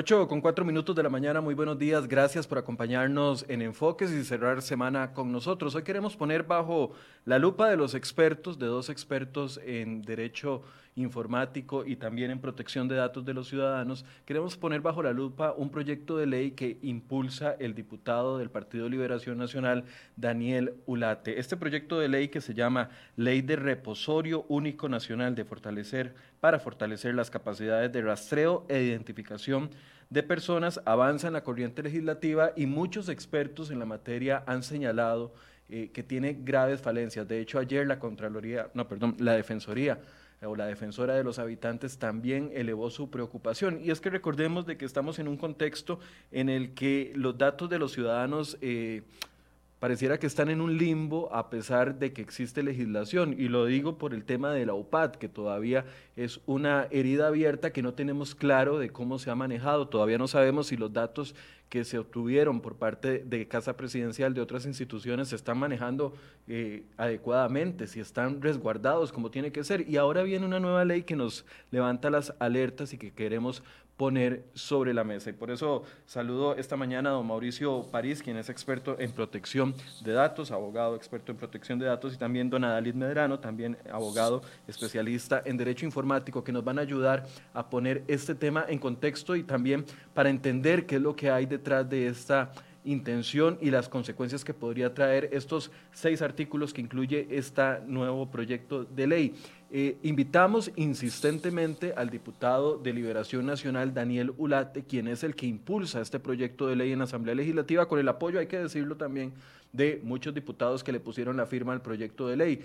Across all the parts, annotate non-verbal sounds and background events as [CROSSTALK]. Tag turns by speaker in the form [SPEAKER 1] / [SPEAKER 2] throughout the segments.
[SPEAKER 1] 8 con 4 minutos de la mañana, muy buenos días, gracias por acompañarnos en Enfoques y cerrar semana con nosotros. Hoy queremos poner bajo la lupa de los expertos, de dos expertos en derecho informático y también en protección de datos de los ciudadanos, queremos poner bajo la lupa un proyecto de ley que impulsa el diputado del Partido Liberación Nacional, Daniel Ulate. Este proyecto de ley que se llama Ley de Reposorio Único Nacional de Fortalecer para fortalecer las capacidades de rastreo e identificación de personas avanza en la corriente legislativa y muchos expertos en la materia han señalado eh, que tiene graves falencias. De hecho, ayer la Contraloría, no, perdón, la Defensoría o la defensora de los habitantes también elevó su preocupación. Y es que recordemos de que estamos en un contexto en el que los datos de los ciudadanos eh, pareciera que están en un limbo a pesar de que existe legislación. Y lo digo por el tema de la UPAD, que todavía es una herida abierta que no tenemos claro de cómo se ha manejado. Todavía no sabemos si los datos que se obtuvieron por parte de Casa Presidencial de otras instituciones se están manejando eh, adecuadamente, si están resguardados como tiene que ser. Y ahora viene una nueva ley que nos levanta las alertas y que queremos poner sobre la mesa. Y por eso saludo esta mañana a don Mauricio París, quien es experto en protección de datos, abogado experto en protección de datos, y también don Adalid Medrano, también abogado especialista en derecho informático, que nos van a ayudar a poner este tema en contexto y también para entender qué es lo que hay detrás de esta intención y las consecuencias que podría traer estos seis artículos que incluye este nuevo proyecto de ley. Eh, invitamos insistentemente al diputado de Liberación Nacional, Daniel Ulate, quien es el que impulsa este proyecto de ley en la Asamblea Legislativa, con el apoyo, hay que decirlo también, de muchos diputados que le pusieron la firma al proyecto de ley.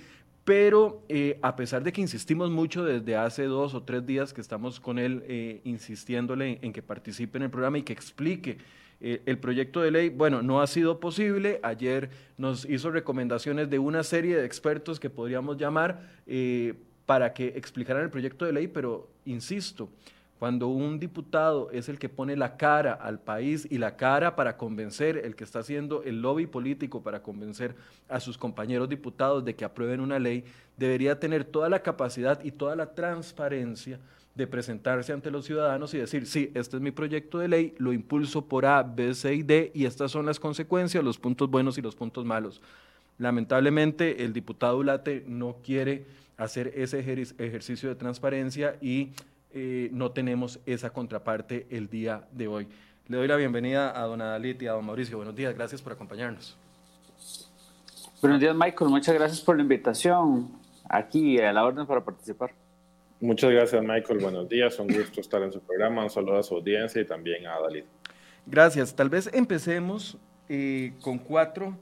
[SPEAKER 1] Pero eh, a pesar de que insistimos mucho desde hace dos o tres días que estamos con él eh, insistiéndole en que participe en el programa y que explique eh, el proyecto de ley, bueno, no ha sido posible. Ayer nos hizo recomendaciones de una serie de expertos que podríamos llamar eh, para que explicaran el proyecto de ley, pero insisto, cuando un diputado es el que pone la cara al país y la cara para convencer, el que está haciendo el lobby político para convencer a sus compañeros diputados de que aprueben una ley, debería tener toda la capacidad y toda la transparencia de presentarse ante los ciudadanos y decir, sí, este es mi proyecto de ley, lo impulso por A, B, C y D y estas son las consecuencias, los puntos buenos y los puntos malos. Lamentablemente el diputado Ulate no quiere hacer ese ejercicio de transparencia y eh, no tenemos esa contraparte el día de hoy. Le doy la bienvenida a don Adalit y a don Mauricio. Buenos días, gracias por acompañarnos.
[SPEAKER 2] Buenos días, Michael. Muchas gracias por la invitación aquí a la orden para participar.
[SPEAKER 3] Muchas gracias, Michael. Buenos días. Un gusto estar en su programa. Un saludo a su audiencia y también a Dalit.
[SPEAKER 1] Gracias. Tal vez empecemos eh, con cuatro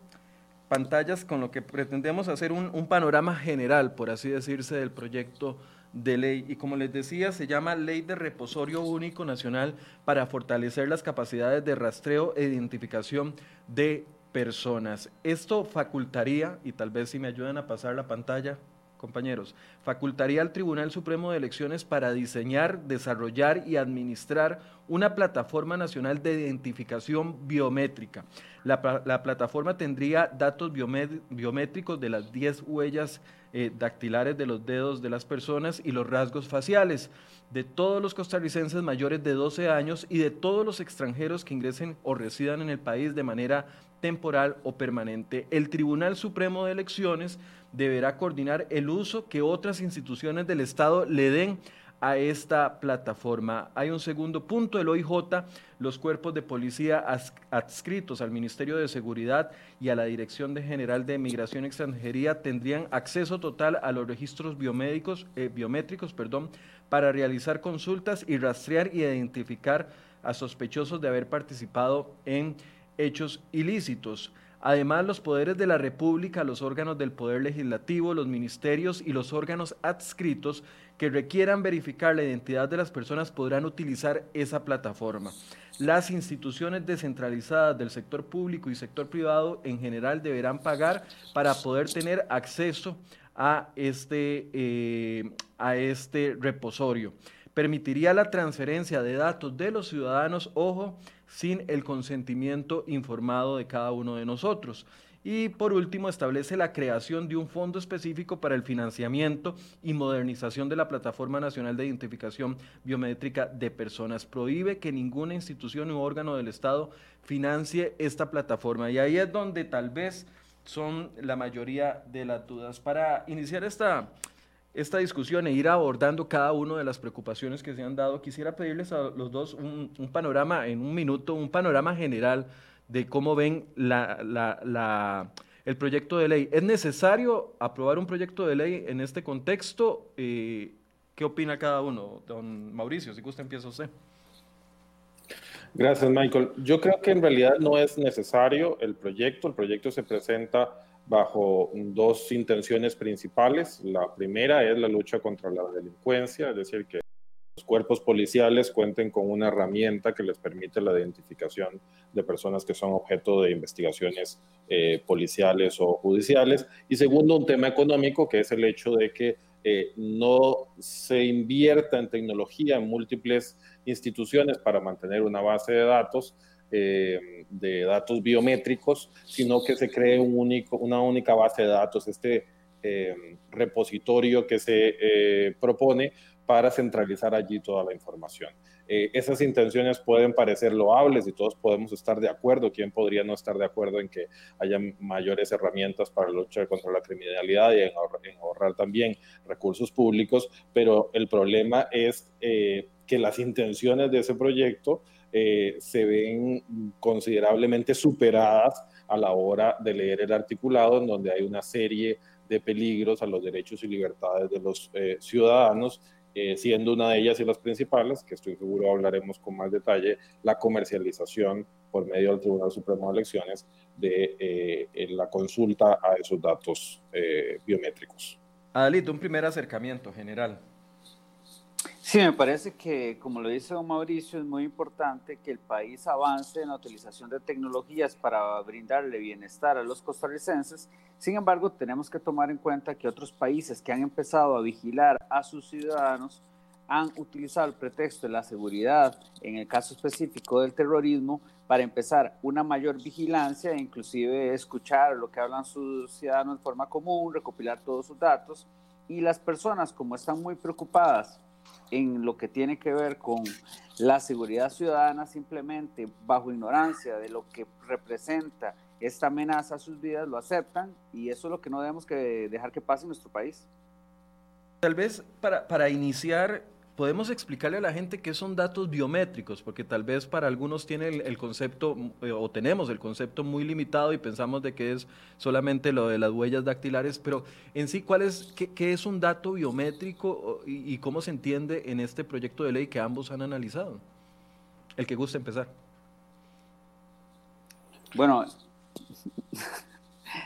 [SPEAKER 1] pantallas con lo que pretendemos hacer un, un, panorama general, por así decirse, del proyecto de ley. Y como les decía, se llama Ley de Reposorio Único Nacional para fortalecer las capacidades de rastreo e identificación de personas. Esto facultaría, y tal vez si me ayudan a pasar la pantalla, compañeros, facultaría al Tribunal Supremo de Elecciones para diseñar, desarrollar y administrar una plataforma nacional de identificación biométrica. La, plataforma tendría datos biométricos de las 10 huellas eh, dactilares de los dedos de las personas y los rasgos faciales de todos los costarricenses mayores de 12 años y de todos los extranjeros que ingresen o residan en el país de manera temporal o permanente. El Tribunal Supremo de Elecciones deberá coordinar el uso que otras instituciones del Estado le den a esta plataforma. Hay un segundo punto, el OIJ, los cuerpos de policía adscritos al Ministerio de Seguridad y a la Dirección de General de Migración Extranjería tendrían acceso total a los registros biomédicos, eh, biométricos perdón, para realizar consultas y rastrear y identificar a sospechosos de haber participado en hechos ilícitos. Además, los poderes de la República, los órganos del Poder Legislativo, los ministerios y los órganos adscritos que requieran verificar la identidad de las personas podrán utilizar esa plataforma. Las instituciones descentralizadas del sector público y sector privado en general deberán pagar para poder tener acceso a este, eh, a este reposorio. Permitiría la transferencia de datos de los ciudadanos, ojo, sin el consentimiento informado de cada uno de nosotros. Y por último, establece la creación de un fondo específico para el financiamiento y modernización de la Plataforma Nacional de Identificación Biométrica de Personas. Prohíbe que ninguna institución u órgano del Estado financie esta plataforma. Y ahí es donde tal vez son la mayoría de las dudas. Para iniciar esta, esta discusión e ir abordando cada una de las preocupaciones que se han dado, quisiera pedirles a los dos un, panorama, en un minuto, un panorama general de cómo ven la, el proyecto de ley. ¿Es necesario aprobar un proyecto de ley en este contexto? Eh, ¿Qué opina cada uno? Don Mauricio, si gusta empieza usted.
[SPEAKER 3] Gracias, Michael. Yo creo que en realidad no es necesario el proyecto. El proyecto se presenta bajo dos intenciones principales. La primera es la lucha contra la delincuencia, es decir, que los cuerpos policiales cuenten con una herramienta que les permite la identificación de personas que son objeto de investigaciones eh, policiales o judiciales. Y segundo, un tema económico, que es el hecho de que eh, no se invierta en tecnología en múltiples instituciones para mantener una base de datos, eh, de datos biométricos, sino que se cree una única base de datos, este repositorio que se propone para centralizar allí toda la información. Eh, esas intenciones pueden parecer loables y todos podemos estar de acuerdo. ¿Quién podría no estar de acuerdo en que haya mayores herramientas para luchar contra la criminalidad y en ahorrar, también recursos públicos? Pero el problema es eh, que las intenciones de ese proyecto eh, se ven considerablemente superadas a la hora de leer el articulado, en donde hay una serie de peligros a los derechos y libertades de los ciudadanos eh, siendo una de ellas y las principales, que estoy seguro hablaremos con más detalle, la comercialización por medio del Tribunal Supremo de Elecciones de eh, la consulta a esos datos eh, biométricos.
[SPEAKER 1] Adalito, un primer acercamiento general.
[SPEAKER 2] Sí, me parece que, como lo dice don Mauricio, es muy importante que el país avance en la utilización de tecnologías para brindarle bienestar a los costarricenses. Sin embargo, tenemos que tomar en cuenta que otros países que han empezado a vigilar a sus ciudadanos han utilizado el pretexto de la seguridad, en el caso específico del terrorismo, para empezar una mayor vigilancia e inclusive escuchar lo que hablan sus ciudadanos de forma común, recopilar todos sus datos. Y las personas, como están muy preocupadas en lo que tiene que ver con la seguridad ciudadana, simplemente bajo ignorancia de lo que representa esta amenaza a sus vidas, lo aceptan y eso es lo que no debemos que dejar que pase en nuestro país.
[SPEAKER 1] Tal vez para, para iniciar podemos explicarle a la gente qué son datos biométricos, porque tal vez para algunos tiene el, concepto, eh, o tenemos el concepto muy limitado y pensamos de que es solamente lo de las huellas dactilares, pero en sí, ¿cuál es, qué, es un dato biométrico y, cómo se entiende en este proyecto de ley que ambos han analizado? El que guste empezar.
[SPEAKER 2] Bueno,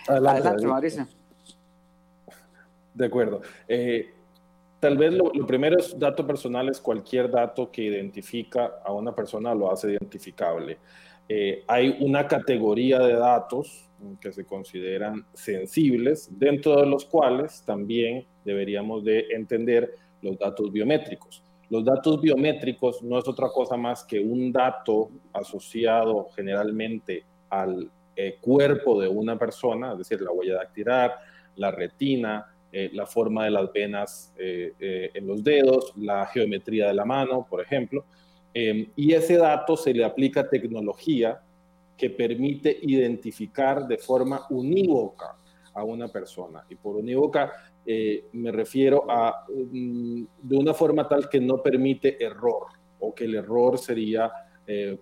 [SPEAKER 2] adelante, Mauricio.
[SPEAKER 3] De acuerdo. Eh, Tal vez lo, primero es dato personal, es cualquier dato que identifica a una persona lo hace identificable. Eh, hay una categoría de datos que se consideran sensibles, dentro de los cuales también deberíamos de entender los datos biométricos. Los datos biométricos no es otra cosa más que un dato asociado generalmente al eh, cuerpo de una persona, es decir, la huella dactilar, la retina, eh, la forma de las venas eh, eh, en los dedos, la geometría de la mano, por ejemplo. y ese dato se le aplica tecnología que permite identificar de forma unívoca a una persona. Y por unívoca me refiero a mm, de una forma tal que no permite error o que el error sería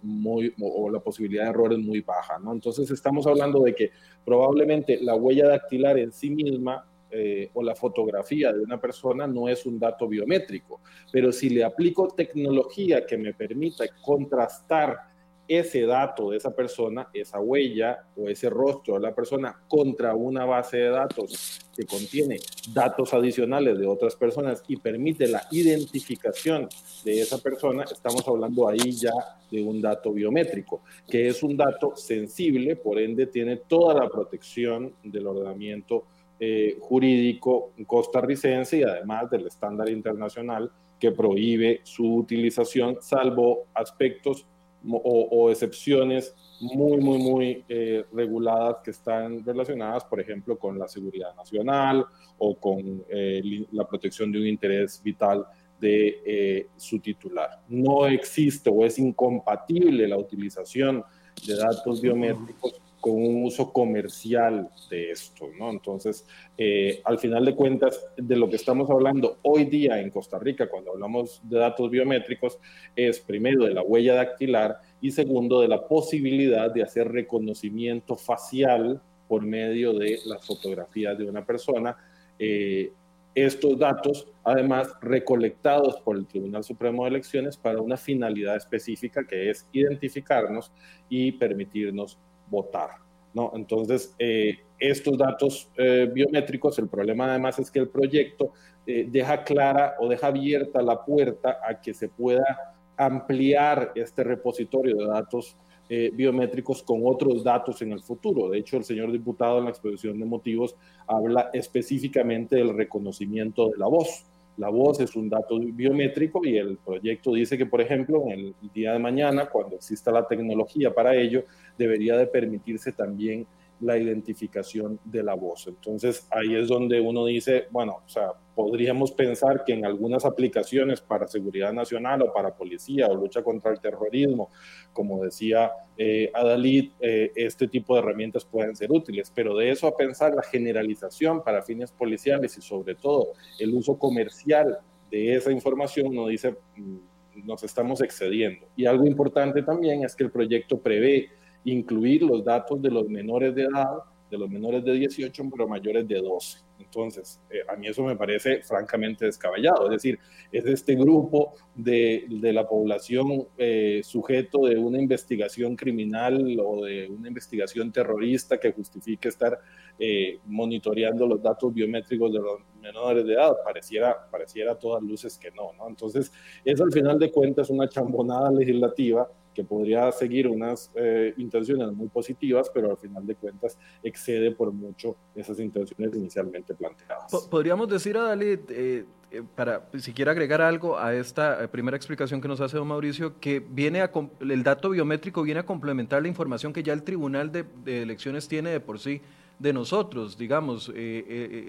[SPEAKER 3] muy, o, la posibilidad de error es muy baja. ¿no? Entonces estamos hablando de que probablemente la huella dactilar en sí misma eh, o la fotografía de una persona no es un dato biométrico, pero si le aplico tecnología que me permita contrastar ese dato de esa persona, esa huella o ese rostro de la persona contra una base de datos que contiene datos adicionales de otras personas y permite la identificación de esa persona, estamos hablando ahí ya de un dato biométrico, que es un dato sensible, por ende tiene toda la protección del ordenamiento eh, jurídico costarricense y además del estándar internacional que prohíbe su utilización, salvo aspectos o, excepciones muy, muy, muy eh, reguladas que están relacionadas, por ejemplo, con la seguridad nacional o con eh, la protección de un interés vital de su titular. No existe o es incompatible la utilización de datos biométricos con un uso comercial de esto, ¿no? Entonces, eh, al final de cuentas, de lo que estamos hablando hoy día en Costa Rica, cuando hablamos de datos biométricos, es primero de la huella dactilar y segundo de la posibilidad de hacer reconocimiento facial por medio de las fotografías de una persona. Eh, estos datos, además, recolectados por el Tribunal Supremo de Elecciones para una finalidad específica que es identificarnos y permitirnos votar. ¿no? Entonces, eh, estos datos eh, biométricos, el problema además es que el proyecto eh, deja clara o deja abierta la puerta a que se pueda ampliar este repositorio de datos biométricos con otros datos en el futuro. De hecho, el señor diputado en la exposición de motivos habla específicamente del reconocimiento de la voz. La voz es un dato biométrico y el proyecto dice que, por ejemplo, en el día de mañana, cuando exista la tecnología para ello, debería de permitirse también la identificación de la voz. Entonces ahí es donde uno dice, bueno, o sea, podríamos pensar que en algunas aplicaciones para seguridad nacional o para policía o lucha contra el terrorismo, como decía eh, Adalid, eh, este tipo de herramientas pueden ser útiles, pero de eso a pensar la generalización para fines policiales y sobre todo el uso comercial de esa información, uno dice, mm, nos estamos excediendo. Y algo importante también es que el proyecto prevé incluir los datos de los menores de edad, de los menores de 18, pero mayores de 12. Entonces, eh, a mí eso me parece francamente descabellado. Es decir, es este grupo de, de la población eh, sujeto de una investigación criminal o de una investigación terrorista que justifique estar eh, monitoreando los datos biométricos de los menores de edad. Pareciera, pareciera a todas luces que no, ¿no? Entonces, es al final de cuentas una chambonada legislativa que podría seguir unas eh, intenciones muy positivas, pero al final de cuentas excede por mucho esas intenciones inicialmente planteadas.
[SPEAKER 1] Podríamos decir a Dalit, eh, eh, para si quiere agregar algo a esta primera explicación que nos hace don Mauricio, que viene a, el dato biométrico viene a complementar la información que ya el Tribunal de, Elecciones tiene de por sí de nosotros, digamos,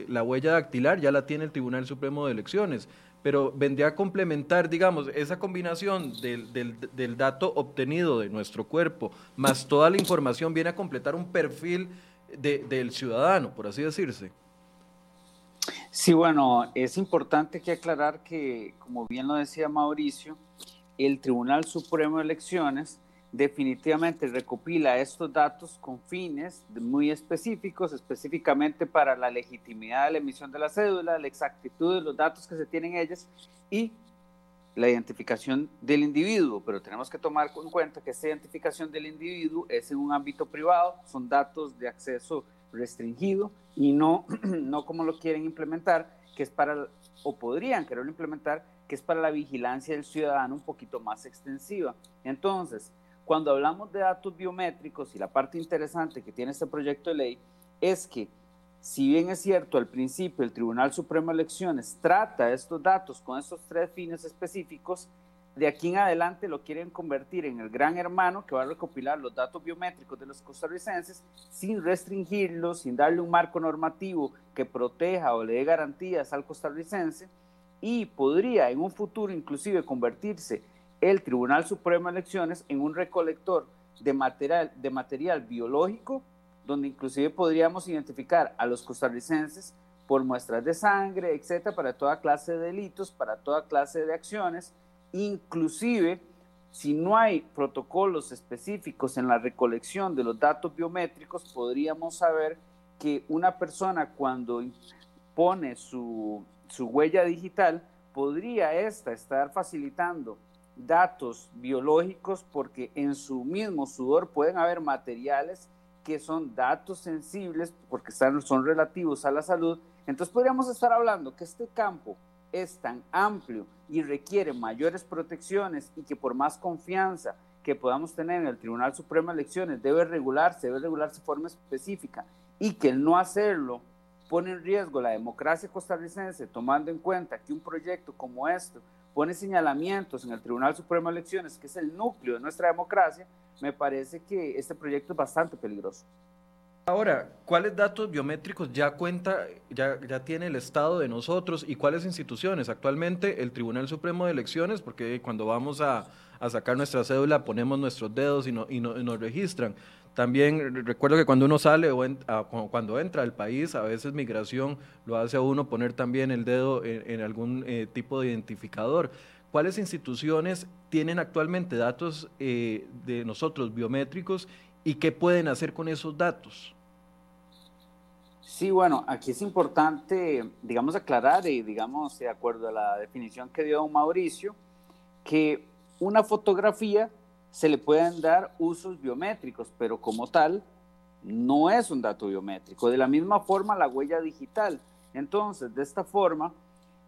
[SPEAKER 1] la huella dactilar ya la tiene el Tribunal Supremo de Elecciones pero vendría a complementar, digamos, esa combinación del, del, dato obtenido de nuestro cuerpo, más toda la información, viene a completar un perfil del ciudadano, por así decirse.
[SPEAKER 2] Sí, bueno, es importante que aclarar que, como bien lo decía Mauricio, el Tribunal Supremo de Elecciones definitivamente recopila estos datos con fines muy específicos, específicamente para la legitimidad de la emisión de la cédula, la exactitud de los datos que se tienen ellas y la identificación del individuo, pero tenemos que tomar en cuenta que esta identificación del individuo es en un ámbito privado, son datos de acceso restringido y no, [CLEARS THROAT] no como lo quieren implementar, que es para, o podrían quererlo implementar, que es para la vigilancia del ciudadano un poquito más extensiva. Entonces, cuando hablamos de datos biométricos y la parte interesante que tiene este proyecto de ley es que si bien es cierto al principio el Tribunal Supremo de Elecciones trata estos datos con estos tres fines específicos, de aquí en adelante lo quieren convertir en el gran hermano que va a recopilar los datos biométricos de los costarricenses sin restringirlos, sin darle un marco normativo que proteja o le dé garantías al costarricense y podría en un futuro inclusive convertirse el Tribunal Supremo de Elecciones en un recolector de material, de material biológico, donde inclusive podríamos identificar a los costarricenses por muestras de sangre, etcétera, para toda clase de delitos, para toda clase de acciones, inclusive si no hay protocolos específicos en la recolección de los datos biométricos, podríamos saber que una persona cuando pone su, su huella digital, podría esta estar facilitando datos biológicos porque en su mismo sudor pueden haber materiales que son datos sensibles porque están, son relativos a la salud. Entonces podríamos estar hablando que este campo es tan amplio y requiere mayores protecciones y que por más confianza que podamos tener en el Tribunal Supremo de Elecciones debe regularse, debe regularse de forma específica y que el no hacerlo pone en riesgo la democracia costarricense, tomando en cuenta que un proyecto como este pone señalamientos en el Tribunal Supremo de Elecciones, que es el núcleo de nuestra democracia, me parece que este proyecto es bastante peligroso.
[SPEAKER 1] Ahora, ¿cuáles datos biométricos ya cuenta, ya, ya tiene el Estado de nosotros y cuáles instituciones? Actualmente el Tribunal Supremo de Elecciones, porque cuando vamos a, sacar nuestra cédula ponemos nuestros dedos y, y, nos registran. También recuerdo que cuando uno sale o cuando entra al país, a veces migración lo hace a uno poner también el dedo en, algún eh, tipo de identificador. ¿Cuáles instituciones tienen actualmente datos eh, de nosotros biométricos y qué pueden hacer con esos datos?
[SPEAKER 2] Sí, bueno, aquí es importante, digamos, aclarar y, digamos, de acuerdo a la definición que dio Mauricio, que una fotografía se le pueden dar usos biométricos, pero como tal, no es un dato biométrico. De la misma forma, la huella digital. Entonces, de esta forma,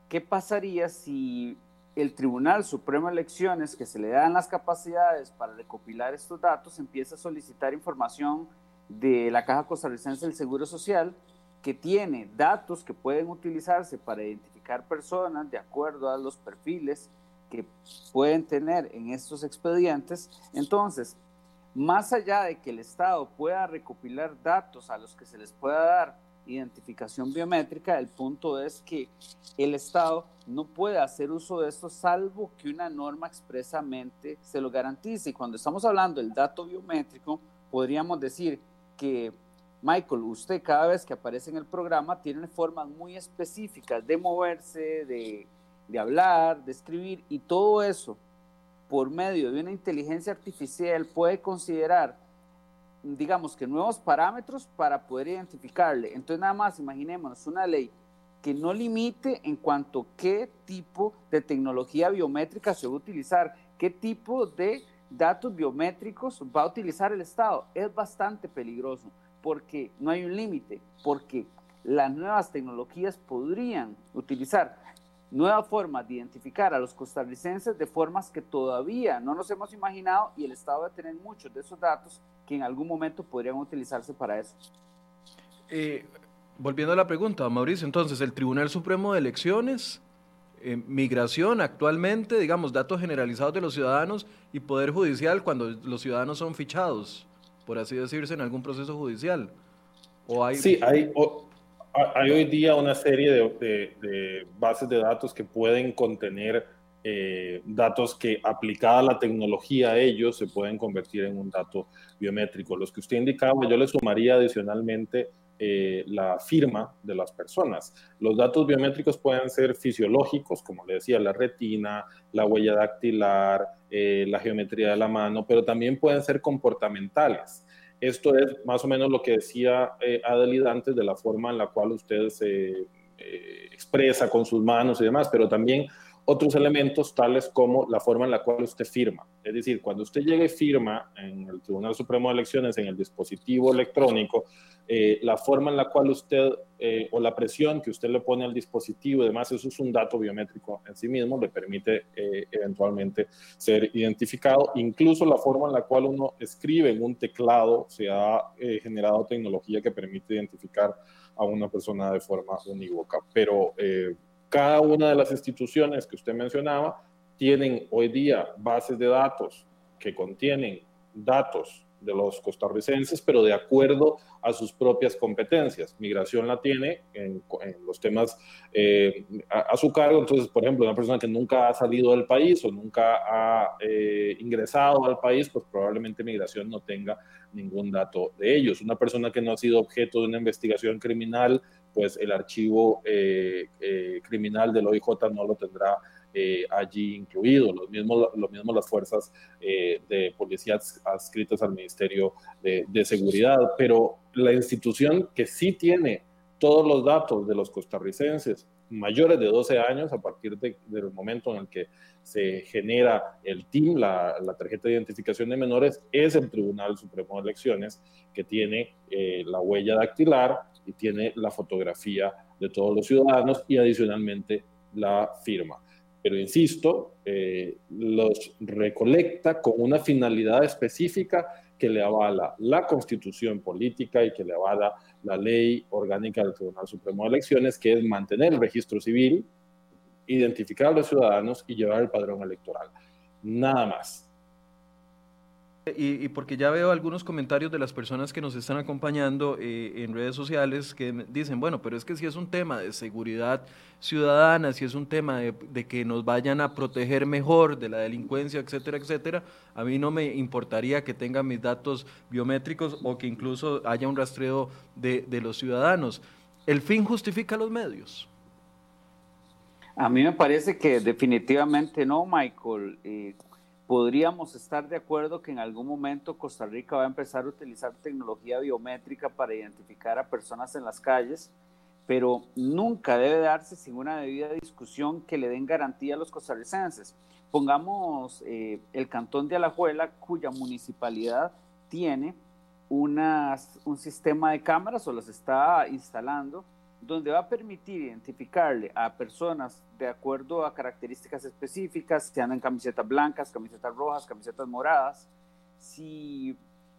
[SPEAKER 2] ¿qué pasaría si el Tribunal Supremo de Elecciones, que se le dan las capacidades para recopilar estos datos, empieza a solicitar información de la Caja Costarricense del Seguro Social, que tiene datos que pueden utilizarse para identificar personas de acuerdo a los perfiles que pueden tener en estos expedientes. Entonces, más allá de que el Estado pueda recopilar datos a los que se les pueda dar identificación biométrica, el punto es que el Estado no puede hacer uso de esto salvo que una norma expresamente se lo garantice. Y cuando estamos hablando del dato biométrico, podríamos decir que Michael, usted cada vez que aparece en el programa tiene formas muy específicas de moverse, de, hablar, de escribir y todo eso por medio de una inteligencia artificial puede considerar, digamos que nuevos parámetros para poder identificarle. Entonces nada más imaginémonos una ley que no limite en cuanto a qué tipo de tecnología biométrica se va a utilizar, qué tipo de datos biométricos va a utilizar el Estado. Es bastante peligroso porque no hay un límite, porque las nuevas tecnologías podrían utilizar nuevas formas de identificar a los costarricenses de formas que todavía no nos hemos imaginado y el Estado va a tener muchos de esos datos que en algún momento podrían utilizarse para eso.
[SPEAKER 1] Eh, volviendo a la pregunta, Mauricio, entonces el Tribunal Supremo de Elecciones, eh, migración actualmente, digamos, datos generalizados de los ciudadanos y Poder Judicial cuando los ciudadanos son fichados por así decirse, en algún proceso judicial?
[SPEAKER 3] ¿O hay... Sí, hay, hay hoy día una serie de, bases de datos que pueden contener eh, datos que aplicada la tecnología a ellos se pueden convertir en un dato biométrico. Los que usted indicaba, yo le sumaría adicionalmente eh, la firma de las personas. Los datos biométricos pueden ser fisiológicos, como le decía, la retina, la huella dactilar, eh, la geometría de la mano, pero también pueden ser comportamentales. Esto es más o menos lo que decía eh, Adelida antes de la forma en la cual usted se eh, expresa con sus manos y demás, pero también otros elementos tales como la forma en la cual usted firma. Es decir, cuando usted llega y firma en el Tribunal Supremo de Elecciones, en el dispositivo electrónico, eh, la forma en la cual usted eh, o la presión que usted le pone al dispositivo y demás, eso es un dato biométrico en sí mismo, le permite eh, eventualmente ser identificado. Incluso la forma en la cual uno escribe en un teclado, se ha generado tecnología que permite identificar a una persona de forma unívoca. Pero cada una de las instituciones que usted mencionaba tienen hoy día bases de datos que contienen datos de los costarricenses, pero de acuerdo a sus propias competencias. Migración la tiene en, los temas eh, a, su cargo. Entonces, por ejemplo, una persona que nunca ha salido del país o nunca ha eh, ingresado al país, pues probablemente migración no tenga ningún dato de ellos. Una persona que no ha sido objeto de una investigación criminal, pues el archivo eh, criminal del OIJ no lo tendrá eh, allí incluido, lo mismo, lo mismo las fuerzas eh, de policía adscritas al Ministerio de, Seguridad, pero la institución que sí tiene todos los datos de los costarricenses mayores de 12 años a partir del momento en el que se genera el TIM, la, tarjeta de identificación de menores, es el Tribunal Supremo de Elecciones que tiene eh, la huella dactilar y tiene la fotografía de todos los ciudadanos y adicionalmente la firma. Pero insisto, eh, los recolecta con una finalidad específica que le avala la constitución política y que le avala la ley orgánica del Tribunal Supremo de Elecciones, que es mantener el registro civil, identificar a los ciudadanos y llevar el padrón electoral. Nada más.
[SPEAKER 1] Y, porque ya veo algunos comentarios de las personas que nos están acompañando eh, en redes sociales que dicen, bueno, pero es que si es un tema de seguridad ciudadana, si es un tema de, que nos vayan a proteger mejor de la delincuencia, etcétera, etcétera, a mí no me importaría que tengan mis datos biométricos o que incluso haya un rastreo de, los ciudadanos. ¿El fin justifica los medios?
[SPEAKER 2] A mí me parece que definitivamente no, Michael. Eh, podríamos estar de acuerdo que en algún momento Costa Rica va a empezar a utilizar tecnología biométrica para identificar a personas en las calles, pero nunca debe darse sin una debida discusión que le den garantía a los costarricenses. Pongamos eh, el cantón de Alajuela, cuya municipalidad tiene unas, un sistema de cámaras o las está instalando donde va a permitir identificarle a personas de acuerdo a características específicas, que andan camisetas blancas, camisetas rojas, camisetas moradas, si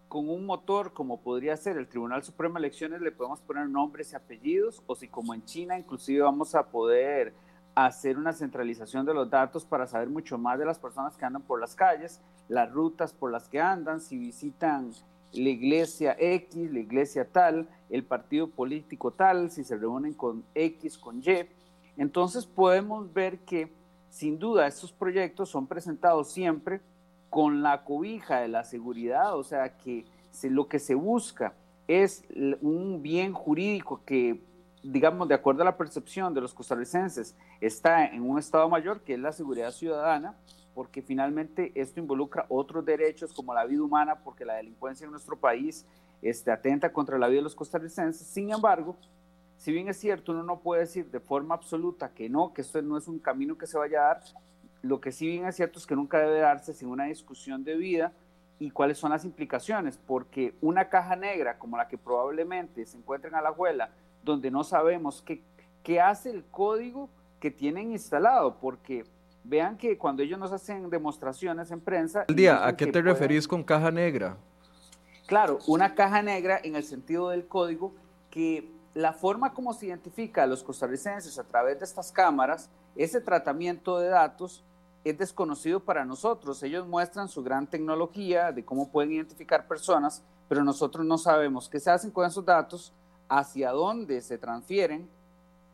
[SPEAKER 2] con un motor como podría ser el Tribunal Supremo de Elecciones le podemos poner nombres y apellidos, o si como en China inclusive vamos a poder hacer una centralización de los datos para saber mucho más de las personas que andan por las calles, las rutas por las que andan, si visitan la iglesia X, la iglesia tal, el partido político tal, si se reúnen con X, con Y. Entonces podemos ver que sin duda estos proyectos son presentados siempre con la cobija de la seguridad, o sea que lo que se busca es un bien jurídico que, digamos, de acuerdo a la percepción de los costarricenses, está en un estado mayor, que es la seguridad ciudadana, porque finalmente esto involucra otros derechos como la vida humana, porque la delincuencia en nuestro país este, atenta contra la vida de los costarricenses. Sin embargo, si bien es cierto, uno no puede decir de forma absoluta que no, que esto no es un camino que se vaya a dar, lo que sí bien es cierto es que nunca debe darse sin una discusión de vida y cuáles son las implicaciones, porque una caja negra como la que probablemente se encuentra en la abuela, donde no sabemos qué, qué hace el código que tienen instalado, porque Vean que cuando ellos nos hacen demostraciones en prensa...
[SPEAKER 1] El día, ¿a qué te referís con caja negra?
[SPEAKER 2] Claro, una caja negra en el sentido del código que la forma como se identifica a los costarricenses a través de estas cámaras, ese tratamiento de datos es desconocido para nosotros. Ellos muestran su gran tecnología de cómo pueden identificar personas, pero nosotros no sabemos qué se hacen con esos datos, hacia dónde se transfieren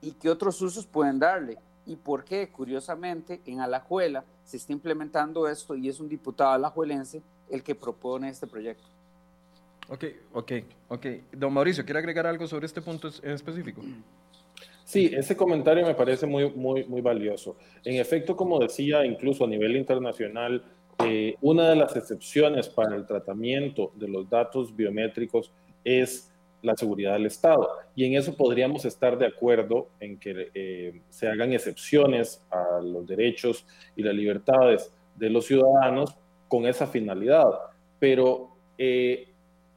[SPEAKER 2] y qué otros usos pueden darle y por qué, curiosamente, en Alajuela se está implementando esto y es un diputado alajuelense el que propone este proyecto.
[SPEAKER 1] Ok, ok, ok. Don Mauricio, ¿quiere agregar algo sobre este punto en específico?
[SPEAKER 3] Sí, ese comentario me parece muy, muy, muy valioso. En efecto, como decía, incluso a nivel internacional, eh, una de las excepciones para el tratamiento de los datos biométricos es la seguridad del Estado. Y en eso podríamos estar de acuerdo en que eh, se hagan excepciones a los derechos y las libertades de los ciudadanos con esa finalidad. Pero eh,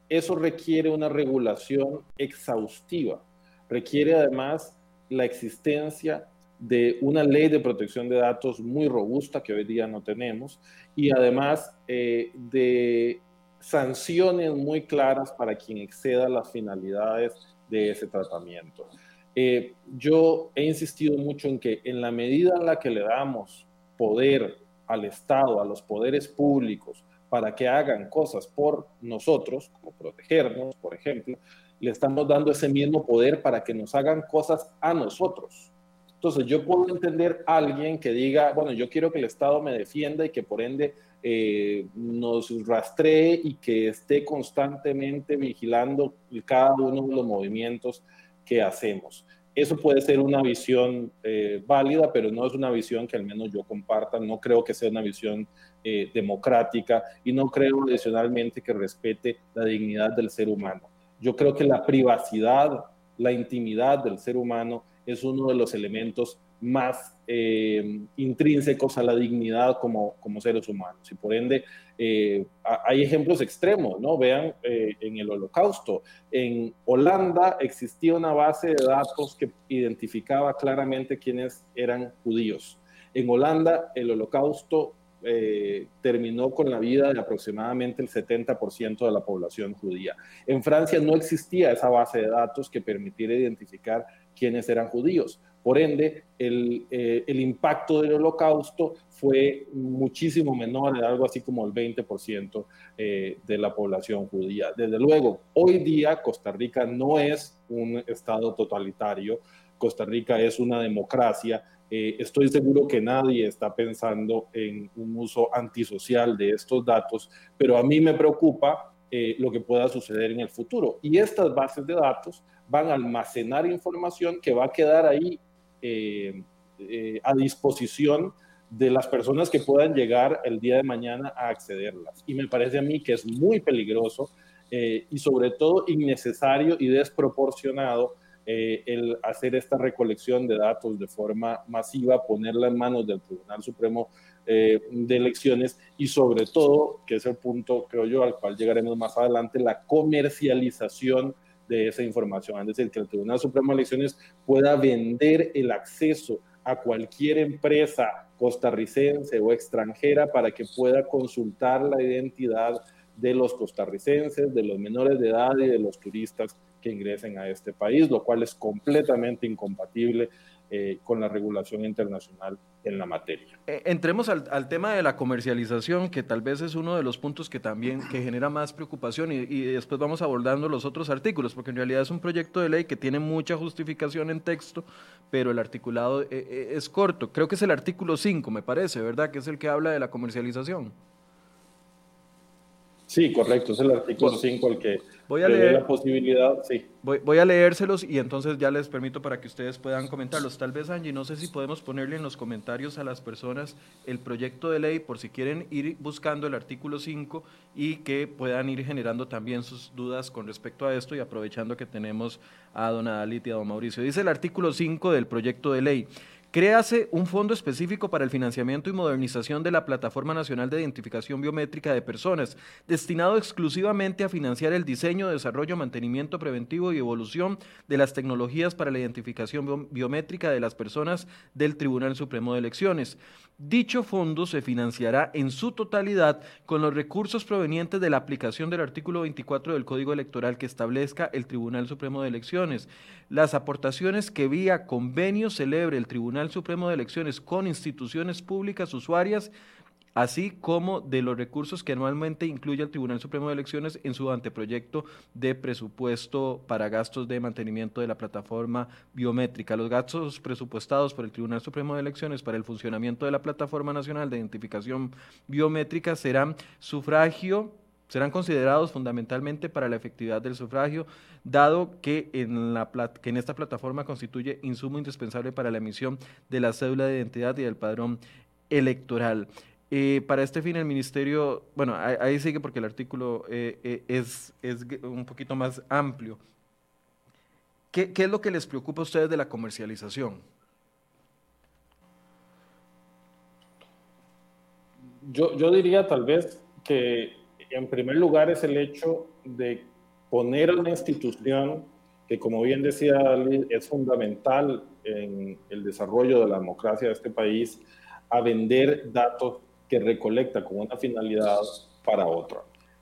[SPEAKER 3] eso requiere una regulación exhaustiva. Requiere además la existencia de una ley de protección de datos muy robusta que hoy día no tenemos y además eh, de sanciones muy claras para quien exceda las finalidades de ese tratamiento. Eh, yo he insistido mucho en que en la medida en la que le damos poder al Estado, a los poderes públicos, para que hagan cosas por nosotros, como protegernos, por ejemplo, le estamos dando ese mismo poder para que nos hagan cosas a nosotros. Entonces yo puedo entender a alguien que diga, bueno, yo quiero que el Estado me defienda y que por ende eh, nos rastree y que esté constantemente vigilando cada uno de los movimientos que hacemos. Eso puede ser una visión eh, válida, pero no es una visión que al menos yo comparta. No creo que sea una visión eh, democrática y no creo adicionalmente que respete la dignidad del ser humano. Yo creo que la privacidad, la intimidad del ser humano es uno de los elementos más eh, intrínsecos a la dignidad como, como, seres humanos. Y por ende, eh, hay ejemplos extremos, ¿no? Vean eh, en el holocausto. En Holanda existía una base de datos que identificaba claramente quiénes eran judíos. En Holanda, el holocausto terminó con la vida de aproximadamente el 70% de la población judía. En Francia no existía esa base de datos que permitiera identificar quiénes eran judíos. Por ende, el, eh, el, impacto del holocausto fue muchísimo menor, de algo así como el 20% eh, de la población judía. Desde luego, hoy día Costa Rica no es un estado totalitario, Costa Rica es una democracia. Eh, estoy seguro que nadie está pensando en un uso antisocial de estos datos, pero a mí me preocupa lo que pueda suceder en el futuro. Y estas bases de datos van a almacenar información que va a quedar ahí eh, eh, a disposición de las personas que puedan llegar el día de mañana a accederlas. Y me parece a mí que es muy peligroso eh, y sobre todo innecesario y desproporcionado el hacer esta recolección de datos de forma masiva, ponerla en manos del Tribunal Supremo de Elecciones y sobre todo, que es el punto, creo yo, al cual llegaremos más adelante, la comercialización de esa información. Es decir, que el Tribunal Supremo de Elecciones pueda vender el acceso a cualquier empresa costarricense o extranjera para que pueda consultar la identidad de los costarricenses, de los menores de edad y de los turistas que ingresen a este país, lo cual es completamente incompatible eh, con la regulación internacional en la materia.
[SPEAKER 1] Eh, entremos al, tema de la comercialización, que tal vez es uno de los puntos que también que genera más preocupación y, después vamos abordando los otros artículos, porque en realidad es un proyecto de ley que tiene mucha justificación en texto, pero el articulado eh, es corto. Creo que es el artículo 5, me parece, ¿verdad? Que es el que habla de la comercialización.
[SPEAKER 3] Sí, correcto, es el artículo 5 el que voy a leer la posibilidad, sí.
[SPEAKER 1] Voy, a leérselos y entonces ya les permito para que ustedes puedan comentarlos. Tal vez, Angie, no sé si podemos ponerle en los comentarios a las personas el proyecto de ley por si quieren ir buscando el artículo 5 y que puedan ir generando también sus dudas con respecto a esto y aprovechando que tenemos a don Adalit y a don Mauricio. Dice el artículo 5 del proyecto de ley. Créase un fondo específico para el financiamiento y modernización de la Plataforma Nacional de Identificación Biométrica de Personas, destinado exclusivamente a financiar el diseño, desarrollo, mantenimiento preventivo y evolución de las tecnologías para la identificación biométrica de las personas del Tribunal Supremo de Elecciones. Dicho fondo se financiará en su totalidad con los recursos provenientes de la aplicación del artículo 24 del Código Electoral que establezca el Tribunal Supremo de Elecciones. Las aportaciones que vía convenio celebre el Tribunal Supremo de Elecciones con instituciones públicas usuarias así como de los recursos que anualmente incluye el Tribunal Supremo de Elecciones en su anteproyecto de presupuesto para gastos de mantenimiento de la plataforma biométrica. Los gastos presupuestados por el Tribunal Supremo de Elecciones para el funcionamiento de la Plataforma Nacional de Identificación Biométrica serán sufragio serán considerados fundamentalmente para la efectividad del sufragio, dado que en, esta plataforma constituye insumo indispensable para la emisión de la cédula de identidad y del padrón electoral. Eh, para este fin, el ministerio, bueno, ahí, sigue porque el artículo eh, eh, es, un poquito más amplio. ¿Qué, ¿Qué, es lo que les preocupa a ustedes de la comercialización?
[SPEAKER 3] Yo diría tal vez que en primer lugar es el hecho de poner a una institución que, como bien decía es fundamental en el desarrollo de la democracia de este país, a vender datos que recolecta con una finalidad para otra.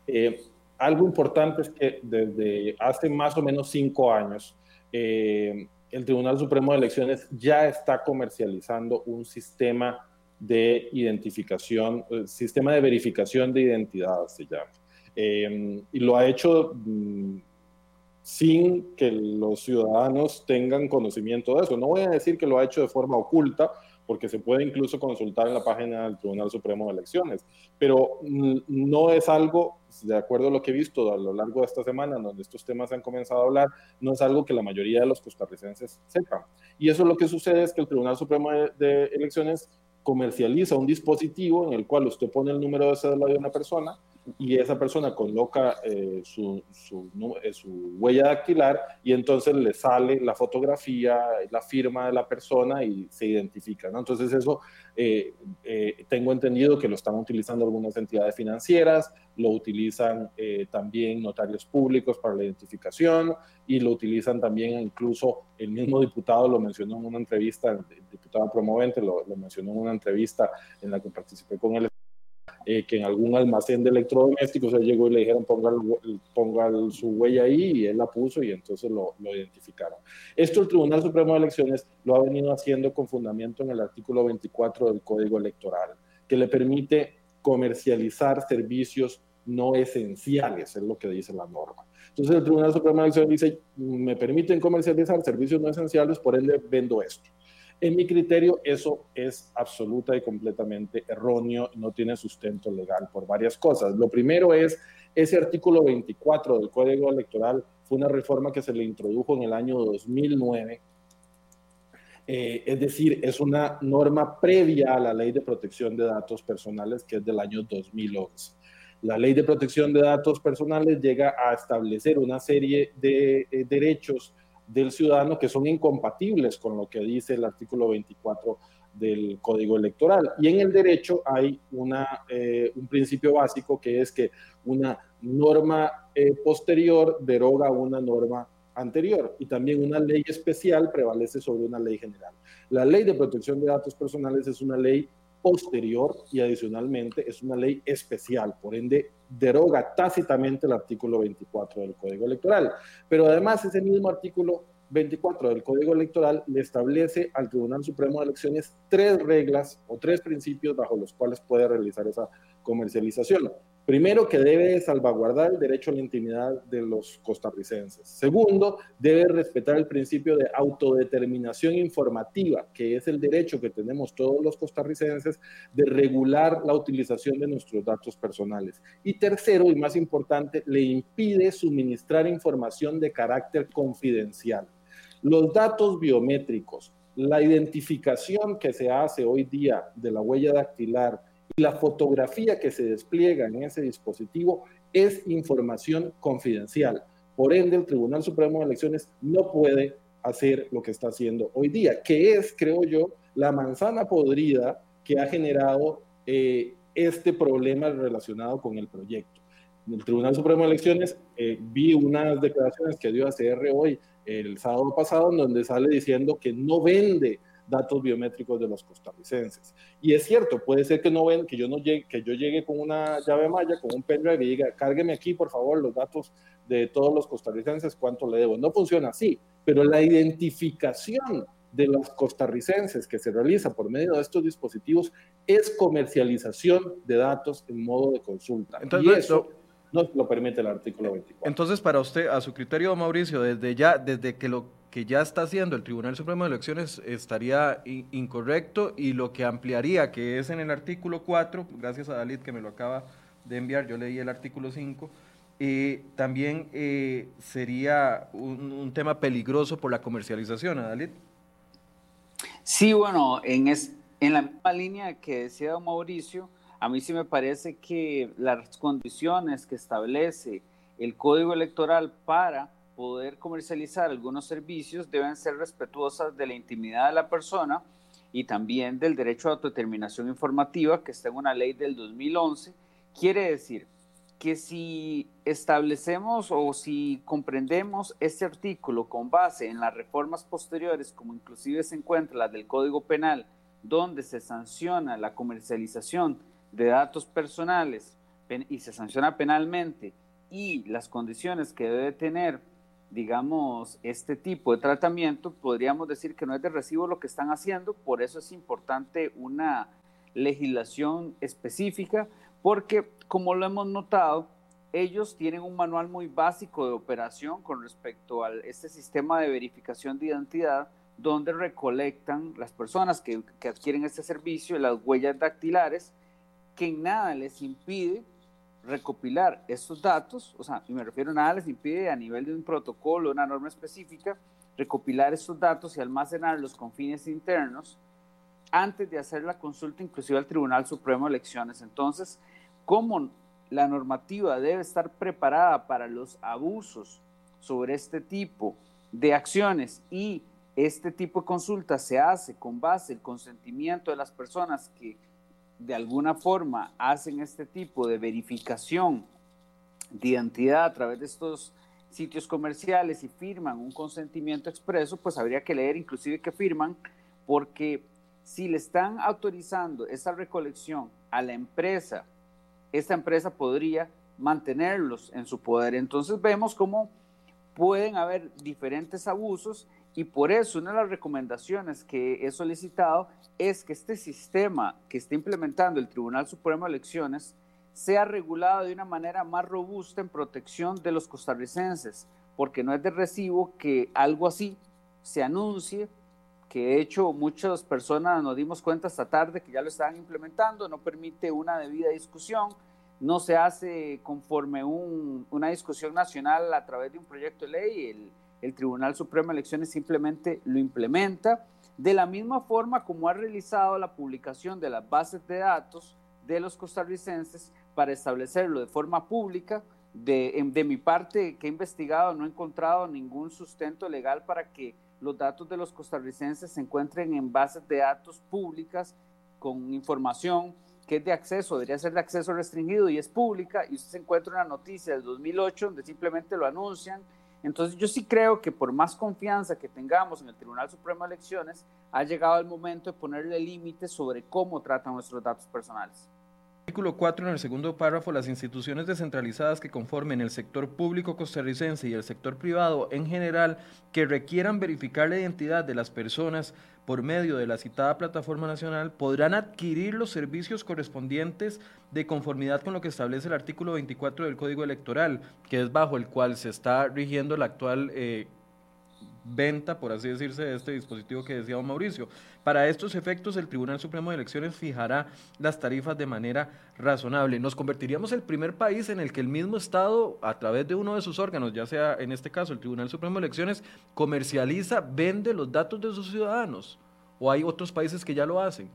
[SPEAKER 3] Eh, algo importante es que desde hace más o menos cinco años, eh, el Tribunal Supremo de Elecciones ya está comercializando un sistema de identificación, eh, sistema de verificación de identidad se llama. y lo ha hecho mm, sin que los ciudadanos tengan conocimiento de eso. No voy a decir que lo ha hecho de forma oculta, porque se puede incluso consultar en la página del Tribunal Supremo de Elecciones. Pero no es algo, de acuerdo a lo que he visto a lo largo de esta semana, donde estos temas han comenzado a hablar, no es algo que la mayoría de los costarricenses sepan. Y eso lo que sucede es que el Tribunal Supremo de, Elecciones comercializa un dispositivo en el cual usted pone el número de cédula de una persona y esa persona coloca eh, su, su, eh, su, huella dactilar y entonces le sale la fotografía, la firma de la persona y se identifica. ¿no? Entonces eso eh, tengo entendido que lo están utilizando algunas entidades financieras, lo utilizan también notarios públicos para la identificación y lo utilizan también incluso el mismo diputado lo mencionó en una entrevista, el diputado promovente lo, lo mencionó en una entrevista en la que participé con él eh, que en algún almacén de electrodomésticos él llegó y le dijeron ponga, ponga su huella ahí y él la puso y entonces lo, lo, identificaron. Esto el Tribunal Supremo de Elecciones lo ha venido haciendo con fundamento en el artículo 24 del Código Electoral, que le permite comercializar servicios no esenciales, es lo que dice la norma. Entonces el Tribunal Supremo de Elecciones dice, me permiten comercializar servicios no esenciales, por ende vendo esto. En mi criterio, eso es absoluta y completamente erróneo no tiene sustento legal por varias cosas. Lo primero es, ese artículo 24 del Código Electoral fue una reforma que se le introdujo en el año 2009. Eh, es decir, es una norma previa a la Ley de Protección de Datos Personales que es del año 2011. La Ley de Protección de Datos Personales llega a establecer una serie de eh, derechos del ciudadano que son incompatibles con lo que dice el artículo 24 del Código Electoral. Y en el derecho hay una, eh, un principio básico que es que una norma eh, posterior deroga una norma anterior y también una ley especial prevalece sobre una ley general. La ley de protección de datos personales es una ley posterior y adicionalmente es una ley especial, por ende deroga tácitamente el artículo 24 del Código Electoral. Pero además ese mismo artículo 24 del Código Electoral le establece al Tribunal Supremo de Elecciones tres reglas o tres principios bajo los cuales puede realizar esa comercialización. Primero, que debe salvaguardar el derecho a la intimidad de los costarricenses. Segundo, debe respetar el principio de autodeterminación informativa, que es el derecho que tenemos todos los costarricenses de regular la utilización de nuestros datos personales. Y tercero, y más importante, le impide suministrar información de carácter confidencial. Los datos biométricos, la identificación que se hace hoy día de la huella dactilar, la fotografía que se despliega en ese dispositivo es información confidencial. Por ende, el Tribunal Supremo de Elecciones no puede hacer lo que está haciendo hoy día, que es, creo yo, la manzana podrida que ha generado eh, este problema relacionado con el proyecto. El Tribunal Supremo de Elecciones eh, vi unas declaraciones que dio ACR hoy, el sábado pasado, en donde sale diciendo que no vende datos biométricos de los costarricenses. Y es cierto, puede ser que no ven, que yo no llegue, que yo llegue con una llave maya, con un pendrive y diga, cárgueme aquí, por favor, los datos de todos los costarricenses, cuánto le debo. No funciona así, pero la identificación de los costarricenses que se realiza por medio de estos dispositivos es comercialización de datos en modo de consulta. Entonces, y eso no lo permite el artículo 24.
[SPEAKER 1] Entonces, para usted, a su criterio, Mauricio, desde ya, desde que lo que ya está haciendo el Tribunal Supremo de Elecciones estaría incorrecto y lo que ampliaría, que es en el artículo 4, gracias a Dalit que me lo acaba de enviar, yo leí el artículo 5, eh, también eh, sería un, tema peligroso por la comercialización, Dalit?
[SPEAKER 2] Sí, bueno, en, es, en la misma línea que decía Mauricio, a mí sí me parece que las condiciones que establece el Código Electoral para poder comercializar algunos servicios deben ser respetuosas de la intimidad de la persona y también del derecho a autodeterminación informativa que está en una ley del 2011. Quiere decir que si establecemos o si comprendemos este artículo con base en las reformas posteriores, como inclusive se encuentra la del Código Penal, donde se sanciona la comercialización de datos personales y se sanciona penalmente y las condiciones que debe tener digamos, este tipo de tratamiento, podríamos decir que no es de recibo lo que están haciendo, por eso es importante una legislación específica, porque como lo hemos notado, ellos tienen un manual muy básico de operación con respecto a este sistema de verificación de identidad, donde recolectan las personas que, adquieren este servicio, las huellas dactilares, que en nada les impide recopilar estos datos, o sea, y me refiero a nada les impide a nivel de un protocolo, una norma específica, recopilar estos datos y almacenarlos con fines internos antes de hacer la consulta inclusive al Tribunal Supremo de Elecciones. Entonces, ¿cómo la normativa debe estar preparada para los abusos sobre este tipo de acciones y este tipo de consulta se hace con base el consentimiento de las personas que de alguna forma hacen este tipo de verificación de identidad a través de estos sitios comerciales y firman un consentimiento expreso, pues habría que leer inclusive que firman, porque si le están autorizando esa recolección a la empresa esta empresa podría mantenerlos en su poder. Entonces vemos cómo pueden haber diferentes abusos y por eso una de las recomendaciones que he solicitado es que este sistema que está implementando el Tribunal Supremo de Elecciones sea regulado de una manera más robusta en protección de los costarricenses, porque no es de recibo que algo así se anuncie, que de hecho muchas personas nos dimos cuenta esta tarde que ya lo estaban implementando, no permite una debida discusión, no se hace conforme una discusión nacional a través de un proyecto de ley, el Tribunal Supremo de Elecciones simplemente lo implementa, de la misma forma como ha realizado la publicación de las bases de datos de los costarricenses para establecerlo de forma pública. De, mi parte, que he investigado, no he encontrado ningún sustento legal para que los datos de los costarricenses se encuentren en bases de datos públicas con información que es de acceso, debería ser de acceso restringido y es pública, y usted se encuentra una noticia del 2008 donde simplemente lo anuncian. Entonces yo sí creo que por más confianza que tengamos en el Tribunal Supremo de Elecciones, ha llegado el momento de ponerle límites sobre cómo tratan nuestros datos personales.
[SPEAKER 1] Artículo 4, en el segundo párrafo, las instituciones descentralizadas que conformen el sector público costarricense y el sector privado en general que requieran verificar la identidad de las personas por medio de la citada plataforma nacional podrán adquirir los servicios correspondientes de conformidad con lo que establece el artículo 24 del Código Electoral, que es bajo el cual se está rigiendo la actual eh, venta, por así decirse, de este dispositivo que decía don Mauricio. Para estos efectos, el Tribunal Supremo de Elecciones fijará las tarifas de manera razonable. Nos convertiríamos en el primer país en el que el mismo Estado, a través de uno de sus órganos, ya sea en este caso el Tribunal Supremo de Elecciones, comercializa, vende los datos de sus ciudadanos. ¿O hay otros países que ya lo hacen?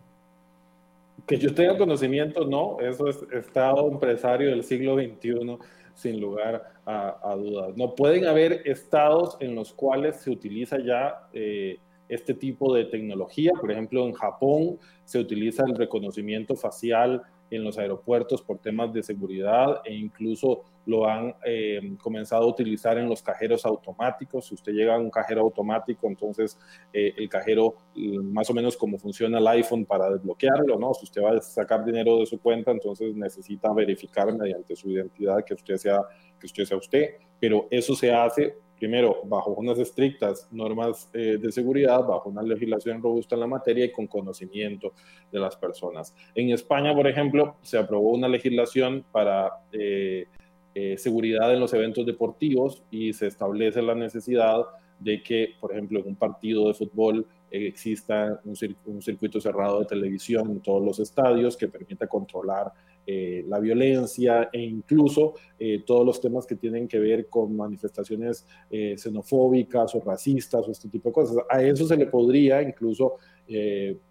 [SPEAKER 3] Que yo tenga conocimiento, no. Eso es Estado empresario del siglo XXI sin lugar a, dudas. No pueden haber estados en los cuales se utiliza ya eh, este tipo de tecnología. Por ejemplo, en Japón se utiliza el reconocimiento facial en los aeropuertos por temas de seguridad e incluso lo han eh, comenzado a utilizar en los cajeros automáticos. Si usted llega a un cajero automático, entonces eh, el cajero, más o menos como funciona el iPhone para desbloquearlo, ¿no? Si usted va a sacar dinero de su cuenta, entonces necesita verificar mediante su identidad que usted sea, que usted, sea usted. Pero eso se hace primero, bajo unas estrictas normas eh, de seguridad, bajo una legislación robusta en la materia y con conocimiento de las personas. En España, por ejemplo, se aprobó una legislación para eh, eh, seguridad en los eventos deportivos y se establece la necesidad de que, por ejemplo, en un partido de fútbol exista un, un circuito cerrado de televisión en todos los estadios que permita controlar eh, la violencia e incluso eh, todos los temas que tienen que ver con manifestaciones eh, xenofóbicas o racistas o este tipo de cosas. A eso se le podría incluso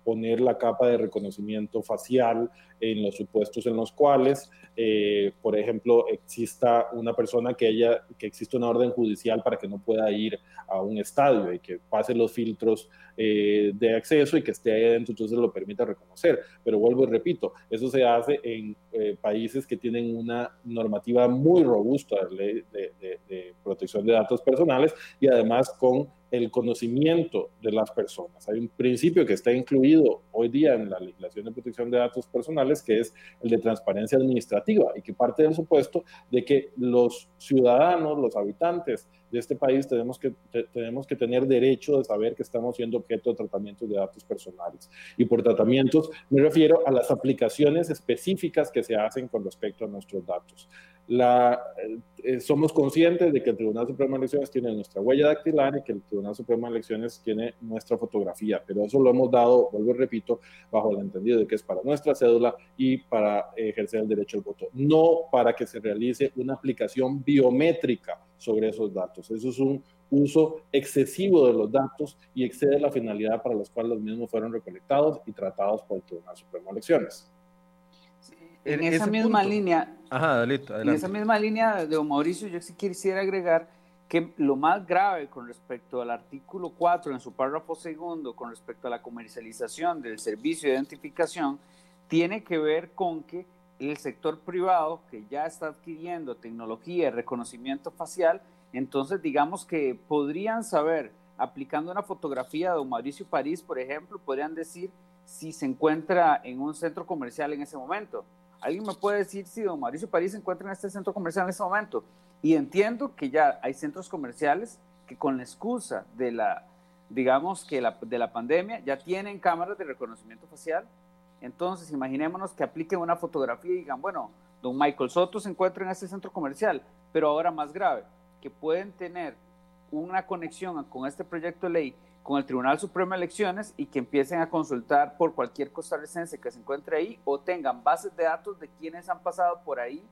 [SPEAKER 3] poner la capa de reconocimiento facial en los supuestos en los cuales, por ejemplo, exista una persona que haya, que existe una orden judicial para que no pueda ir a un estadio y que pase los filtros de acceso y que esté ahí adentro, entonces lo permita reconocer. Pero vuelvo y repito, eso se hace en eh, países que tienen una normativa muy robusta de, de, protección de datos personales y además con el conocimiento de las personas. Hay un principio que está incluido hoy día en la legislación de protección de datos personales, que es el de transparencia administrativa y que parte del supuesto de que los ciudadanos, los habitantes de este país tenemos que, tenemos que tener derecho de saber que estamos siendo objeto de tratamientos de datos personales. Y por tratamientos me refiero a las aplicaciones específicas que se hacen con respecto a nuestros datos. La, eh, somos conscientes de que el Tribunal Supremo de Elecciones tiene nuestra huella dactilar y que el Tribunal Supremo de Elecciones tiene nuestra fotografía, pero eso lo hemos dado, vuelvo y repito, bajo el entendido de que es para nuestra cédula y para ejercer el derecho al voto, no para que se realice una aplicación biométrica sobre esos datos. Eso es un uso excesivo de los datos y excede la finalidad para los cuales los mismos fueron recolectados y tratados por el Tribunal Supremo de Elecciones.
[SPEAKER 2] En, esa misma línea, en esa misma línea de Mauricio, yo sí quisiera agregar que lo más grave con respecto al artículo 4 en su párrafo segundo, con respecto a la comercialización del servicio de identificación, tiene que ver con que el sector privado que ya está adquiriendo tecnología de reconocimiento facial, entonces digamos que podrían saber, aplicando una fotografía de Mauricio París, por ejemplo, podrían decir si se encuentra en un centro comercial en ese momento. ¿alguien me puede decir si don Mauricio París se encuentra en este centro comercial en este momento? Y entiendo que ya hay centros comerciales que con la excusa de la, digamos que la, de la pandemia ya tienen cámaras de reconocimiento facial. Entonces, imaginémonos que apliquen una fotografía y digan, bueno, don Michael Soto se encuentra en este centro comercial, pero ahora más grave, que pueden tener una conexión con este proyecto de ley con el Tribunal Supremo de Elecciones y que empiecen a consultar por cualquier costarricense que se encuentre ahí o tengan bases de datos de quienes han pasado por ahí,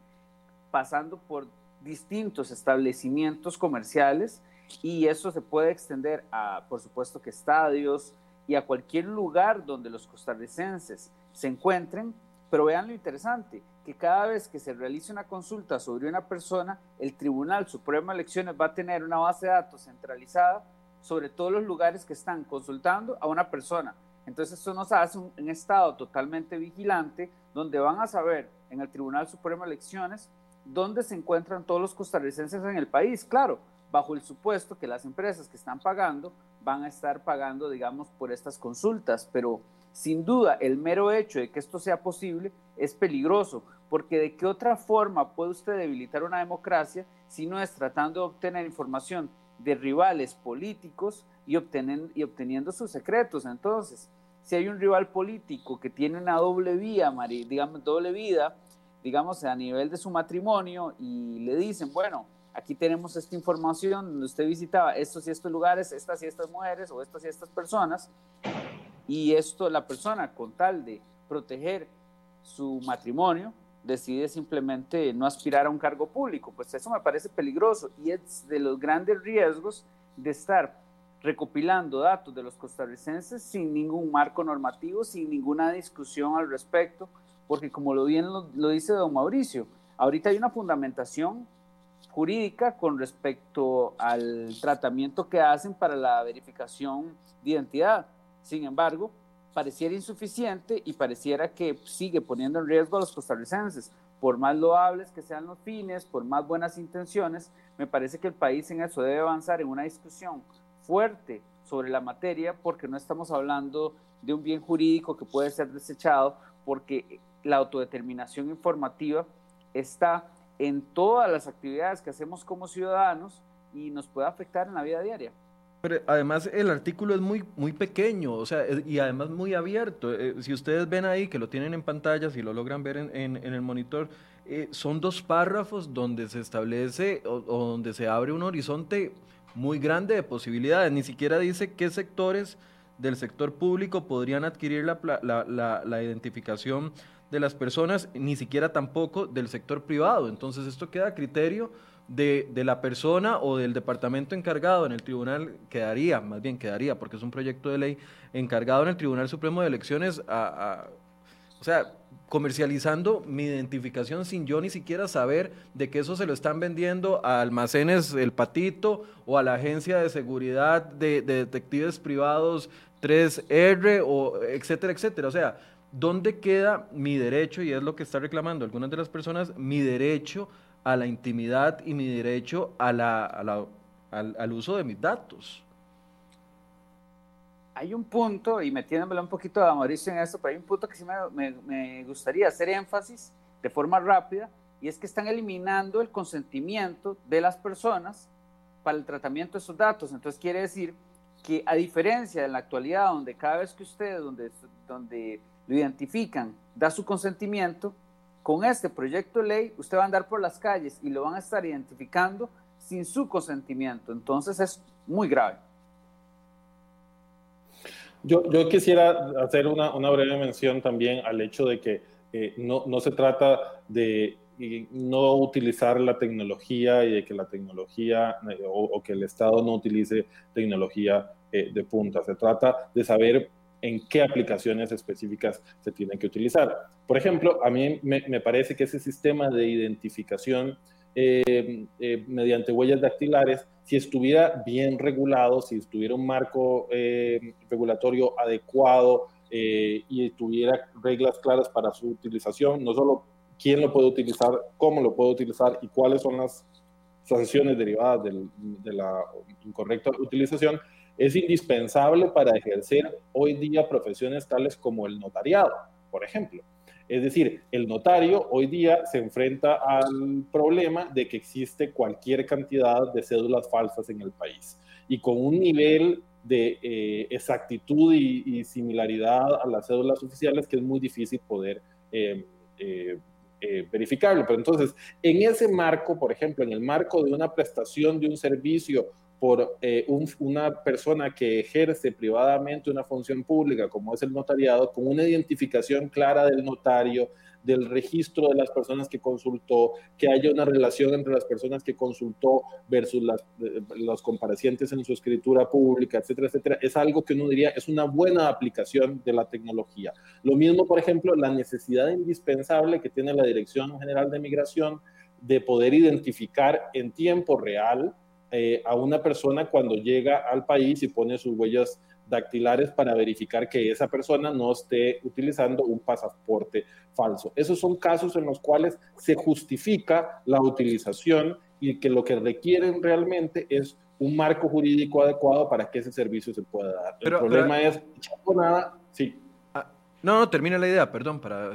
[SPEAKER 2] pasando por distintos establecimientos comerciales y eso se puede extender a, por supuesto, que estadios y a cualquier lugar donde los costarricenses se encuentren. Pero vean lo interesante, que cada vez que se realice una consulta sobre una persona, el Tribunal Supremo de Elecciones va a tener una base de datos centralizada sobre todos los lugares que están consultando a una persona. Entonces eso nos hace un, un estado totalmente vigilante donde van a saber en el Tribunal Supremo de Elecciones dónde se encuentran todos los costarricenses en el país. Claro, bajo el supuesto que las empresas que están pagando van a estar pagando, digamos, por estas consultas, pero sin duda el mero hecho de que esto sea posible es peligroso, porque de qué otra forma puede usted debilitar una democracia si no es tratando de obtener información de rivales políticos y, obteniendo, y obteniendo sus secretos. Entonces, si hay un rival político que tiene una doble vía, digamos, doble vida, digamos, a nivel de su matrimonio y le dicen, bueno, aquí tenemos esta información donde usted visitaba estos y estos lugares, estas y estas mujeres o estas y estas personas, y esto la persona con tal de proteger su matrimonio decide simplemente no aspirar a un cargo público, pues eso me parece peligroso y es de los grandes riesgos de estar recopilando datos de los costarricenses sin ningún marco normativo, sin ninguna discusión al respecto, porque como lo bien lo, lo dice don Mauricio, ahorita hay una fundamentación jurídica con respecto al tratamiento que hacen para la verificación de identidad. Sin embargo, pareciera insuficiente y pareciera que sigue poniendo en riesgo a los costarricenses. Por más loables que sean los fines, por más buenas intenciones, me parece que el país en eso debe avanzar en una discusión fuerte sobre la materia porque no estamos hablando de un bien jurídico que puede ser desechado porque la autodeterminación informativa está en todas las actividades que hacemos como ciudadanos y nos puede afectar en la vida diaria.
[SPEAKER 1] Además el artículo es muy, muy pequeño, o sea, y además muy abierto. Eh, si ustedes ven ahí, que lo tienen en pantalla, si lo logran ver en, en, el monitor, eh, son dos párrafos donde se establece o, donde se abre un horizonte muy grande de posibilidades. Ni siquiera dice qué sectores del sector público podrían adquirir la, la, la, la identificación de las personas, ni siquiera tampoco del sector privado. Entonces esto queda a criterio de, de, la persona o del departamento encargado en el tribunal, quedaría, más bien quedaría, porque es un proyecto de ley encargado en el Tribunal Supremo de Elecciones a, o sea, comercializando mi identificación sin yo ni siquiera saber de que eso se lo están vendiendo a almacenes El Patito o a la agencia de seguridad de, de detectives privados 3R o etcétera, etcétera. O sea, ¿dónde queda mi derecho? Y es lo que está reclamando algunas de las personas, mi derecho la intimidad y mi derecho a la, al, uso de mis datos.
[SPEAKER 2] Hay un punto, y metiéndome un poquito a Mauricio en esto, pero hay un punto que sí me, me gustaría hacer énfasis de forma rápida, y es que están eliminando el consentimiento de las personas para el tratamiento de esos datos. Entonces quiere decir que a diferencia de la actualidad, donde cada vez que usted, donde, donde lo identifican, da su consentimiento, con este proyecto de ley usted va a andar por las calles y lo van a estar identificando sin su consentimiento. Entonces es muy grave.
[SPEAKER 3] Yo, quisiera hacer una, breve mención también al hecho de que eh, no, se trata de no utilizar la tecnología y de que la tecnología eh, o, que el Estado no utilice tecnología eh, de punta. Se trata de saber en qué aplicaciones específicas se tienen que utilizar. Por ejemplo, a mí me, parece que ese sistema de identificación eh, eh, mediante huellas dactilares, si estuviera bien regulado, si estuviera un marco eh, regulatorio adecuado y tuviera reglas claras para su utilización, no solo quién lo puede utilizar, cómo lo puede utilizar y cuáles son las sanciones derivadas de la incorrecta utilización, es indispensable para ejercer hoy día profesiones tales como el notariado, por ejemplo. Es decir, el notario hoy día se enfrenta al problema de que existe cualquier cantidad de cédulas falsas en el país y con un nivel de eh, exactitud y, similaridad a las cédulas oficiales que es muy difícil poder eh, eh, verificarlo. Pero entonces, en ese marco, por ejemplo, en el marco de una prestación de un servicio por una persona que ejerce privadamente una función pública, como es el notariado, con una identificación clara del notario, del registro de las personas que consultó, que haya una relación entre las personas que consultó versus las, eh, los comparecientes en su escritura pública, etcétera, etcétera, es algo que uno diría es una buena aplicación de la tecnología. Lo mismo, por ejemplo, la necesidad indispensable que tiene la Dirección General de Migración de poder identificar en tiempo real eh, a una persona cuando llega al país y pone sus huellas dactilares para verificar que esa persona no esté utilizando un pasaporte falso. Esos son casos en los cuales se justifica la utilización y que lo que requieren realmente es un marco jurídico adecuado para que ese servicio se pueda dar. el problema es, nada, sí.
[SPEAKER 1] Ah, no, no, termina la idea, perdón, para...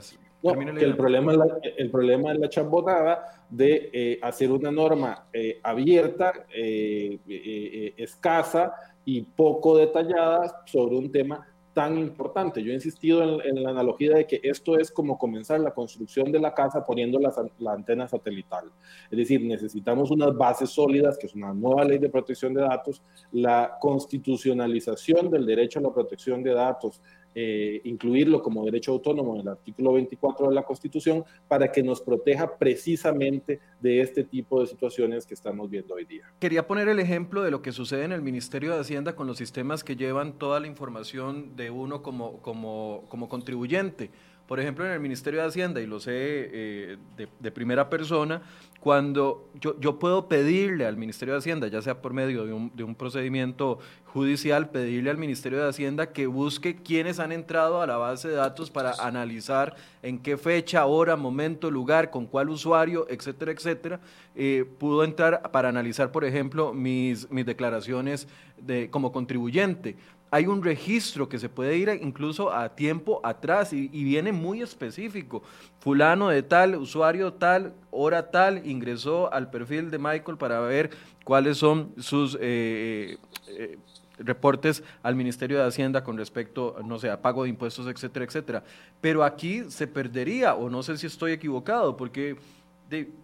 [SPEAKER 3] el, problema es la, el problema es la chambonada de eh, hacer una norma eh, abierta, eh, escasa, y poco detalladas sobre un tema tan importante. Yo he insistido en, la analogía de que esto es como comenzar la construcción de la casa poniendo la, la, antena satelital. Es decir, necesitamos unas bases sólidas, que es una nueva ley de protección de datos, la constitucionalización del derecho a la protección de datos, eh, incluirlo como derecho autónomo en el artículo 24 de la Constitución para que nos proteja precisamente de este tipo de situaciones que estamos viendo hoy día.
[SPEAKER 1] Quería poner el ejemplo de lo que sucede en el Ministerio de Hacienda con los sistemas que llevan toda la información de uno como, como, como contribuyente. Por ejemplo, en el Ministerio de Hacienda, y lo sé eh, de, primera persona, cuando yo, puedo pedirle al Ministerio de Hacienda, ya sea por medio de un, procedimiento judicial, pedirle al Ministerio de Hacienda que busque quiénes han entrado a la base de datos para analizar en qué fecha, hora, momento, lugar, con cuál usuario, etcétera, etcétera, eh, pudo entrar para analizar, por ejemplo, mis, declaraciones de, como contribuyente hay un registro que se puede ir incluso a tiempo atrás y, viene muy específico. Fulano de tal, usuario tal, hora tal, ingresó al perfil de Michael para ver cuáles son sus eh, eh, reportes al Ministerio de Hacienda con respecto, no sé, a pago de impuestos, etcétera, etcétera. Pero aquí se perdería, o no sé si estoy equivocado, porque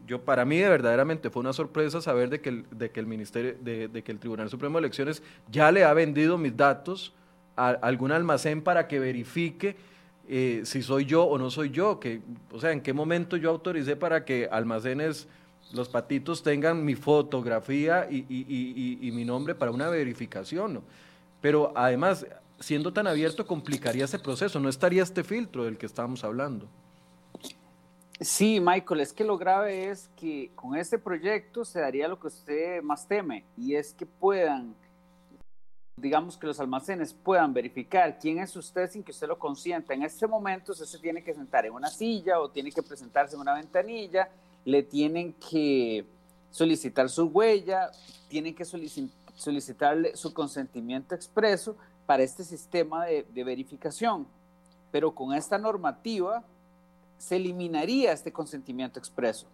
[SPEAKER 1] yo para mí verdaderamente fue una sorpresa saber de que el, de ministerio de, que el Tribunal Supremo de Elecciones ya le ha vendido mis datos a, algún almacén para que verifique eh, si soy yo o no soy yo que o sea en qué momento yo autoricé para que almacenes los patitos tengan mi fotografía y, mi nombre para una verificación pero además siendo tan abierto complicaría ese proceso no estaría este filtro del que estábamos hablando
[SPEAKER 2] Sí, Michael, es que lo grave es que con este proyecto se daría lo que usted más teme, y es que puedan, digamos que los almacenes puedan verificar quién es usted sin que usted lo consienta. En este momento usted se tiene que sentar en una silla o tiene que presentarse en una ventanilla, le tienen que solicitar su huella, tienen que solicitarle su consentimiento expreso para este sistema de verificación. Pero con esta normativa se eliminaría este consentimiento expreso.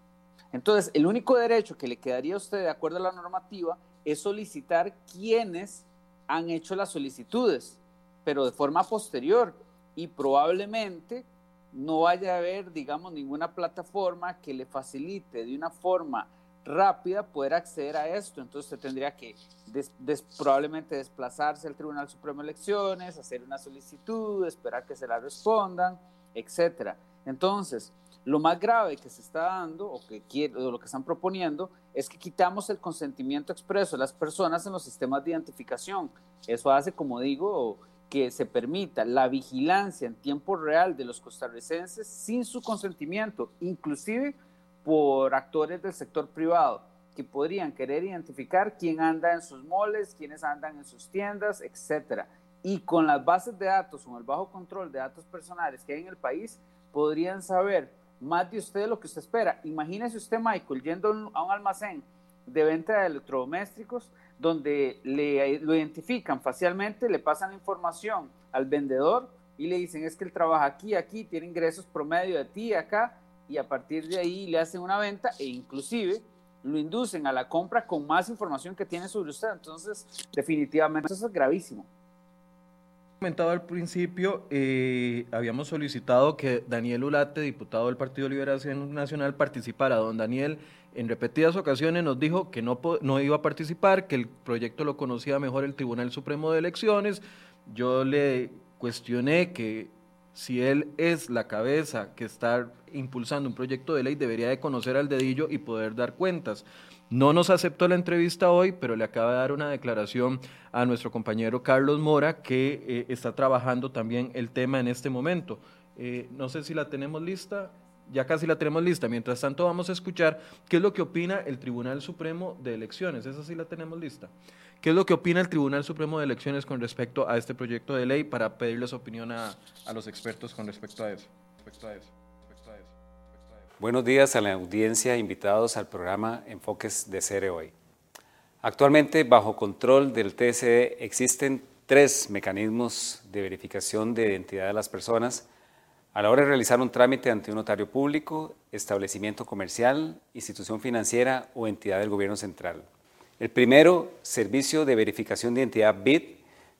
[SPEAKER 2] Entonces, el único derecho que le quedaría a usted de acuerdo a la normativa es solicitar quienes han hecho las solicitudes, pero de forma posterior y probablemente no vaya a haber, digamos, ninguna plataforma que le facilite de una forma rápida poder acceder a esto. Entonces usted tendría que probablemente desplazarse al Tribunal Supremo de Elecciones, hacer una solicitud, esperar que se la respondan, etcétera. Entonces, lo más grave que se está dando o que lo que están proponiendo es que quitamos el consentimiento expreso de las personas en los sistemas de identificación. Eso hace, como digo, que se permita la vigilancia en tiempo real de los costarricenses sin su consentimiento, inclusive por actores del sector privado que podrían querer identificar quién anda en sus moles, quiénes andan en sus tiendas, etcétera. Y con las bases de datos, con el bajo control de datos personales que hay en el país, podrían saber más de usted de lo que usted espera. Imagínese usted, Michael, yendo a un almacén de venta de electrodomésticos donde le, lo identifican facialmente, le pasan la información al vendedor y le dicen es que él trabaja aquí, aquí, tiene ingresos promedio de ti, acá, y a partir de ahí le hacen una venta e inclusive lo inducen a la compra con más información que tiene sobre usted. Entonces, definitivamente eso es gravísimo.
[SPEAKER 1] Comentado al principio, eh, habíamos solicitado que Daniel Ulate, diputado del Partido Liberación Nacional, participara. Don Daniel, en repetidas ocasiones nos dijo que no, no iba a participar, que el proyecto lo conocía mejor el Tribunal Supremo de Elecciones. Yo le cuestioné que si él es la cabeza que está impulsando un proyecto de ley, debería de conocer al dedillo y poder dar cuentas. No nos aceptó la entrevista hoy, pero le acaba de dar una declaración a nuestro compañero Carlos Mora, que eh, está trabajando también el tema en este momento. Eh, no sé si la tenemos lista ya casi la tenemos lista. Mientras tanto, vamos a escuchar qué es lo que opina el Tribunal Supremo de Elecciones. Esa sí la tenemos lista. ¿Qué es lo que opina el Tribunal Supremo de Elecciones con respecto a este proyecto de ley para pedirles opinión a, los expertos con respecto a eso?
[SPEAKER 4] Buenos días a la audiencia, invitados al programa Enfoques de CERE hoy. Actualmente, bajo control del TSE, existen tres mecanismos de verificación de identidad de las personas a la hora de realizar un trámite ante un notario público, establecimiento comercial, institución financiera o entidad del gobierno central. El primero, Servicio de Verificación de Identidad BID,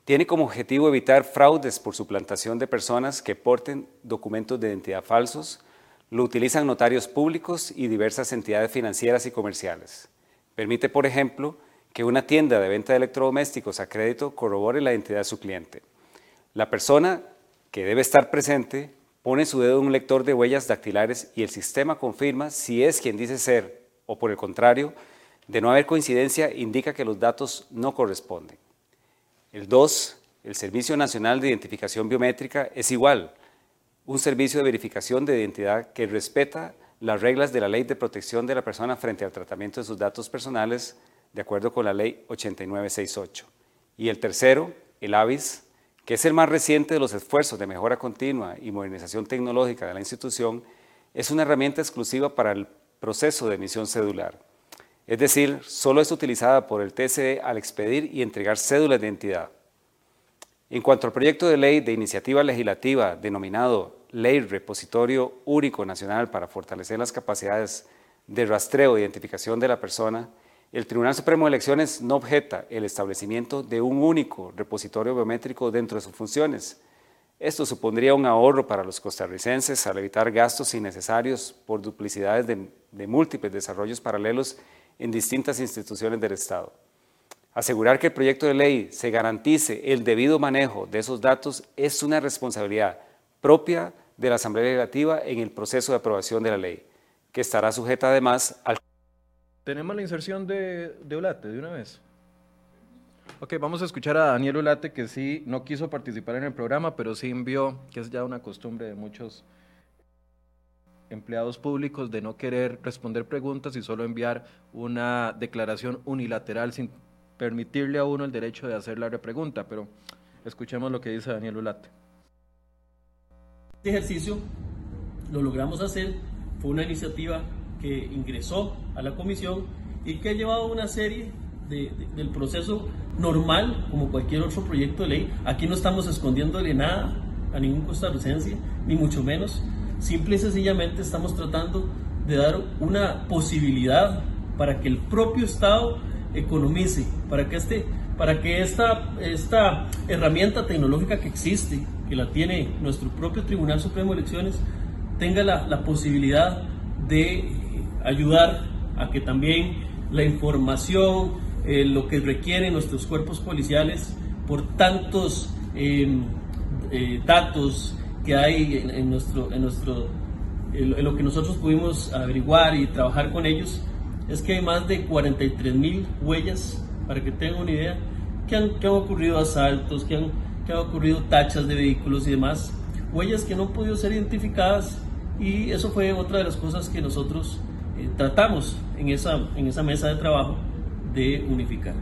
[SPEAKER 4] tiene como objetivo evitar fraudes por suplantación de personas que porten documentos de identidad falsos, lo utilizan notarios públicos y diversas entidades financieras y comerciales. Permite, por ejemplo, que una tienda de venta de electrodomésticos a crédito corrobore la identidad de su cliente. La persona que debe estar presente pone su dedo en un lector de huellas dactilares y el sistema confirma si es quien dice ser o por el contrario, de no haber coincidencia indica que los datos no corresponden. El 2, el Servicio Nacional de Identificación Biométrica es igual, un servicio de verificación de identidad que respeta las reglas de la Ley de Protección de la Persona frente al tratamiento de sus datos personales de acuerdo con la Ley 8968. Y el tercero, el AVIS, que es el más reciente de los esfuerzos de mejora continua y modernización tecnológica de la institución, es una herramienta exclusiva para el proceso de emisión cedular. Es decir, solo es utilizada por el TCE al expedir y entregar cédulas de identidad. En cuanto al proyecto de ley de iniciativa legislativa denominado Ley Repositorio Único Nacional para fortalecer las capacidades de rastreo e identificación de la persona, el Tribunal Supremo de Elecciones no objeta el establecimiento de un único repositorio biométrico dentro de sus funciones. Esto supondría un ahorro para los costarricenses al evitar gastos innecesarios por duplicidades de, múltiples desarrollos paralelos en distintas instituciones del Estado. Asegurar que el proyecto de ley se garantice el debido manejo de esos datos es una responsabilidad propia de la Asamblea Legislativa en el proceso de aprobación de la ley, que estará sujeta además al
[SPEAKER 1] tenemos la inserción de, de Ulate de una vez. Ok, vamos a escuchar a Daniel Ulate, que sí no quiso participar en el programa, pero sí envió, que es ya una costumbre de muchos empleados públicos, de no querer responder preguntas y solo enviar una declaración unilateral sin permitirle a uno el derecho de hacer la repregunta. Pero escuchemos lo que dice Daniel Ulate.
[SPEAKER 5] Este ejercicio lo logramos hacer, fue una iniciativa que ingresó a la comisión y que ha llevado una serie del proceso normal, como cualquier otro proyecto de ley. Aquí no estamos escondiéndole nada a ningún costarricense, ni mucho menos. Simple y sencillamente estamos tratando de dar una posibilidad para que el propio Estado economice, para que, este, para que esta, esta herramienta tecnológica que existe, que la tiene nuestro propio Tribunal Supremo de Elecciones, tenga la, posibilidad de ayudar a que también la información, eh, lo que requieren nuestros cuerpos policiales por tantos em, eh, datos que hay en, nuestro, en, nuestro, en lo que nosotros pudimos averiguar y trabajar con ellos, es que hay más de 43 mil huellas, para que tengan una idea, que han, que han ocurrido asaltos, que han, que han ocurrido tachas de vehículos y demás, huellas que no han podido ser identificadas y eso fue otra de las cosas que nosotros eh, tratamos en esa, en esa mesa de trabajo de unificar.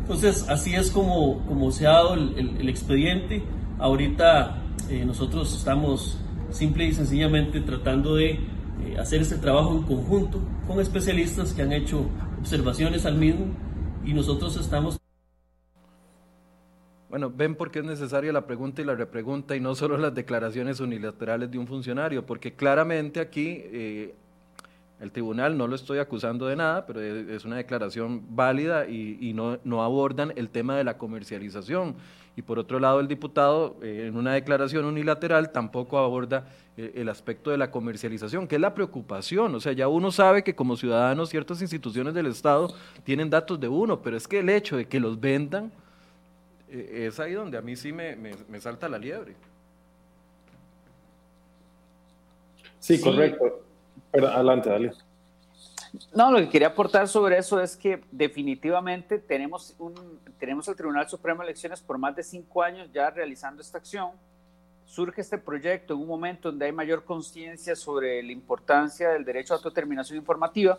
[SPEAKER 5] Entonces, así es como, como se ha dado el, expediente. Ahorita eh, nosotros estamos simple y sencillamente tratando de eh, hacer este trabajo en conjunto con especialistas que han hecho observaciones al mismo y nosotros estamos
[SPEAKER 1] Bueno, ven por qué es necesaria la pregunta y la repregunta y no solo las declaraciones unilaterales de un funcionario, porque claramente aquí eh, el tribunal no lo estoy acusando de nada, pero es una declaración válida y, no, no, abordan el tema de la comercialización. Y por otro lado, el diputado, eh, en una declaración unilateral, tampoco aborda eh, el aspecto de la comercialización, que es la preocupación. O sea, ya uno sabe que como ciudadanos ciertas instituciones del Estado tienen datos de uno, pero es que el hecho de que los vendan eh, es ahí donde a mí sí me, me, salta la liebre.
[SPEAKER 3] Sí, correcto. Adelante, dale.
[SPEAKER 2] No, lo que quería aportar sobre eso es que definitivamente tenemos, tenemos el Tribunal Supremo de Elecciones por más de cinco años ya realizando esta acción. Surge este proyecto en un momento donde hay mayor conciencia sobre la importancia del derecho a autodeterminación informativa,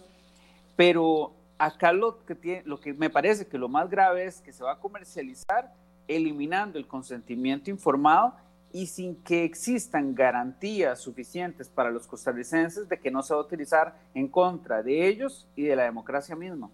[SPEAKER 2] pero acá lo que, tiene, lo que me parece que lo más grave es que se va a comercializar eliminando el consentimiento informado y sin que existan garantías suficientes para los costarricenses de que no se va a utilizar en contra de ellos y de la democracia misma.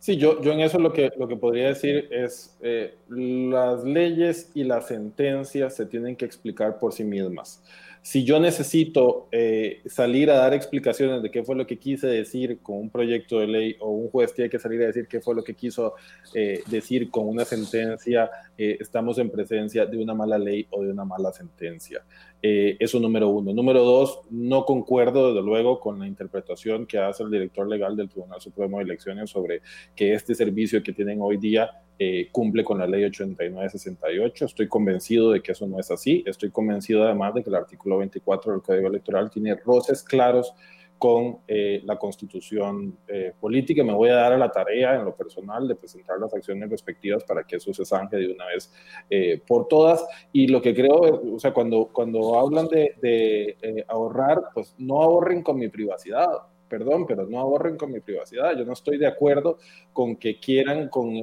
[SPEAKER 3] Sí, yo, yo en eso lo que, lo que podría decir es, eh, las leyes y las sentencias se tienen que explicar por sí mismas si yo necesito eh, salir a dar explicaciones de qué fue lo que quise decir con un proyecto de ley o un juez tiene que salir a decir qué fue lo que quiso eh, decir con una sentencia, eh, estamos en presencia de una mala ley o de una mala sentencia. eso número uno. Número dos, no concuerdo desde luego con la interpretación que hace el director legal del Tribunal Supremo de Elecciones sobre que este servicio que tienen hoy día eh, cumple con la ley 8968. Estoy convencido de que eso no es así. Estoy convencido además de que el artículo 24 del Código Electoral tiene roces claros con eh, la constitución eh, política. Me voy a dar a la tarea en lo personal de presentar las acciones respectivas para que eso se zanje de una vez por todas. Y lo que creo, o sea, cuando, cuando hablan de ahorrar, pues no ahorren con mi privacidad perdón, pero no ahorren con mi privacidad. Yo no estoy de acuerdo con que quieran con,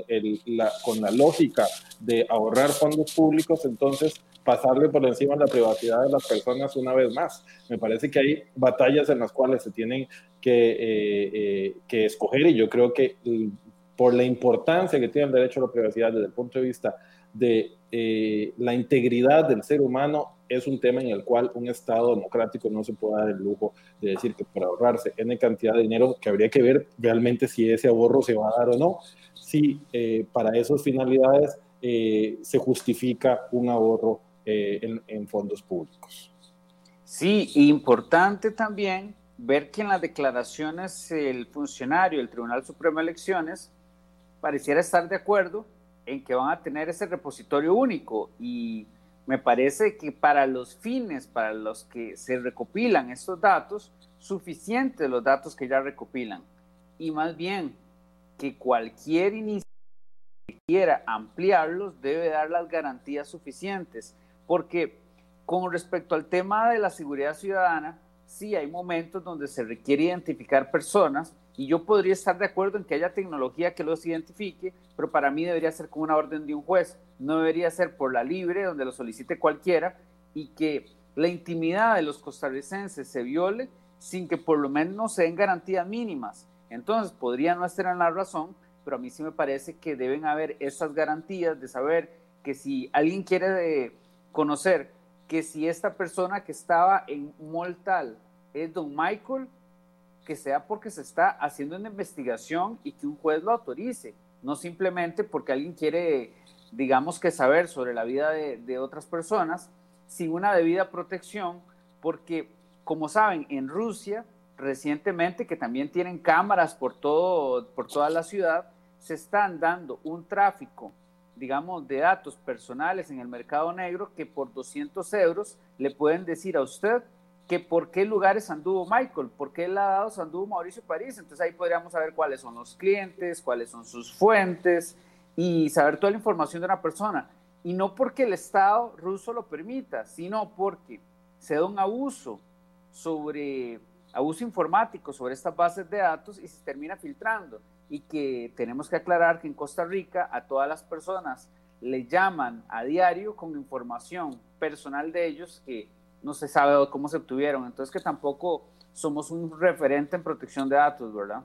[SPEAKER 3] la, lógica de ahorrar fondos públicos, entonces pasarle por encima la privacidad de las personas una vez más. Me parece que hay batallas en las cuales se tienen que, eh, eh, escoger y yo creo que mm, por la importancia que tiene el derecho a la privacidad desde el punto de vista de eh, la integridad del ser humano es un tema en el cual un Estado democrático no se puede dar el lujo de decir que para ahorrarse N cantidad de dinero, que habría que ver realmente si ese ahorro se va a dar o no, si eh, para esas finalidades eh, se justifica un ahorro en, en fondos públicos.
[SPEAKER 2] Sí, importante también ver que en las declaraciones el funcionario del Tribunal Supremo de Elecciones pareciera estar de acuerdo en que van a tener ese repositorio único y me parece que para los fines para los que se recopilan estos datos, suficientes los datos que ya recopilan. Y más bien que cualquier iniciativa que quiera ampliarlos debe dar las garantías suficientes. Porque con respecto al tema de la seguridad ciudadana, sí hay momentos donde se requiere identificar personas y yo podría estar de acuerdo en que haya tecnología que los identifique, pero para mí debería ser con una orden de un juez, no debería ser por la libre, donde lo solicite cualquiera, y que la intimidad de los costarricenses se viole sin que por lo menos se den garantías mínimas. Entonces, podría no estar en la razón, pero a mí sí me parece que deben haber esas garantías de saber que si alguien quiere eh, conocer que si esta persona que estaba en Moltal es don Michael, que sea porque se está haciendo una investigación y que un juez lo autorice, no simplemente porque alguien quiere, digamos que saber sobre la vida de, otras personas sin una debida protección, porque como saben, en Rusia recientemente, que también tienen cámaras por, todo, por toda la ciudad, se están dando un tráfico, digamos, de datos personales en el mercado negro que por 200 euros le pueden decir a usted que por qué lugares anduvo Michael, por qué ladados anduvo Mauricio París. Entonces ahí podríamos saber cuáles son los clientes, cuáles son sus fuentes y saber toda la información de una persona. Y no porque el Estado ruso lo permita, sino porque se da un abuso sobre abuso informático sobre estas bases de datos y se termina filtrando. Y que tenemos que aclarar que en Costa Rica a todas las personas le llaman a diario con información personal de ellos que no se sabe cómo se obtuvieron. Entonces que tampoco somos un referente en protección de datos, ¿verdad?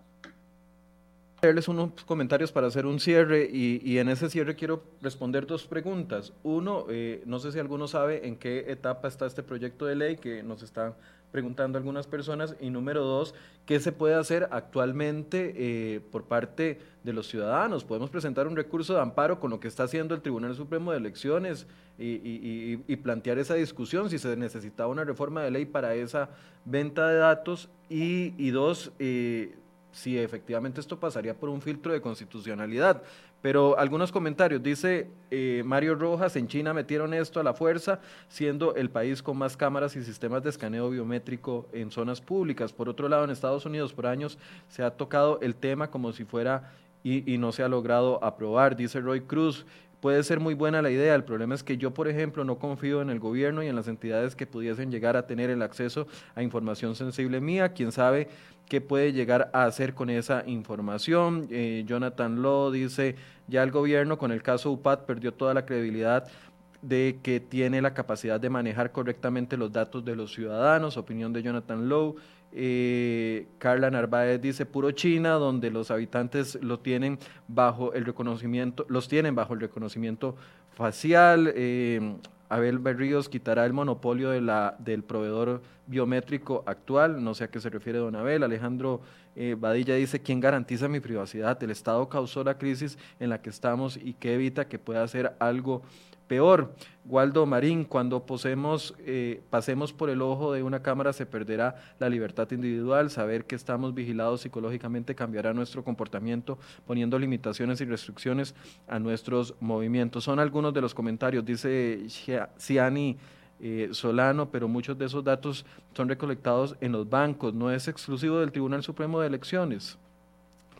[SPEAKER 1] Leerles unos comentarios para hacer un cierre y, en ese cierre quiero responder dos preguntas. Uno, eh, no sé si alguno sabe en qué etapa está este proyecto de ley que nos están preguntando algunas personas. Y número dos, ¿qué se puede hacer actualmente eh, por parte de los ciudadanos? Podemos presentar un recurso de amparo con lo que está haciendo el Tribunal Supremo de Elecciones y, plantear esa discusión si se necesitaba una reforma de ley para esa venta de datos. Y, dos, eh, si efectivamente esto pasaría por un filtro de constitucionalidad. Pero algunos comentarios, dice eh, Mario Rojas, en China metieron esto a la fuerza, siendo el país con más cámaras y sistemas de escaneo biométrico en zonas públicas. Por otro lado, en Estados Unidos por años se ha tocado el tema como si fuera y, y no se ha logrado aprobar, dice Roy Cruz. Puede ser muy buena la idea, el problema es que yo, por ejemplo, no confío en el gobierno y en las entidades que pudiesen llegar a tener el acceso a información sensible mía. Quién sabe qué puede llegar a hacer con esa información. Eh, Jonathan Law dice, ya el gobierno con el caso UPAD perdió toda la credibilidad de que tiene la capacidad de manejar correctamente los datos de los ciudadanos, opinión de Jonathan Lowe. Eh, Carla Narváez dice puro China, donde los habitantes lo tienen bajo el reconocimiento, los tienen bajo el reconocimiento facial. Eh, Abel Berríos quitará el monopolio de la, del proveedor biométrico actual, no sé a qué se refiere don Abel. Alejandro eh, Badilla dice, ¿quién garantiza mi privacidad? El Estado causó la crisis en la que estamos y que evita que pueda hacer algo Peor, Waldo Marín, cuando eh, pasemos por el ojo de una cámara se perderá la libertad individual, saber que estamos vigilados psicológicamente cambiará nuestro comportamiento, poniendo limitaciones y restricciones a nuestros movimientos. Son algunos de los comentarios, dice Ciani eh, Solano, pero muchos de esos datos son recolectados en los bancos, no es exclusivo del Tribunal Supremo de Elecciones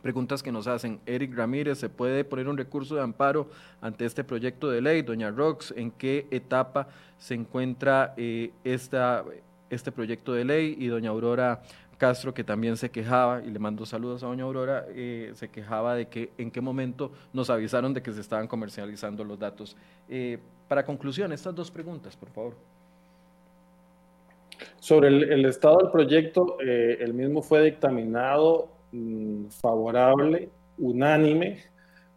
[SPEAKER 1] preguntas que nos hacen. Eric Ramírez, ¿se puede poner un recurso de amparo ante este proyecto de ley? Doña Rox, ¿en qué etapa se encuentra eh, esta, este proyecto de ley? Y doña Aurora Castro, que también se quejaba, y le mando saludos a doña Aurora, eh, se quejaba de que en qué momento nos avisaron de que se estaban comercializando los datos. Eh, para conclusión, estas dos preguntas, por favor.
[SPEAKER 3] Sobre el, el estado del proyecto, el mismo fue dictaminado Mm, favorable, unánime,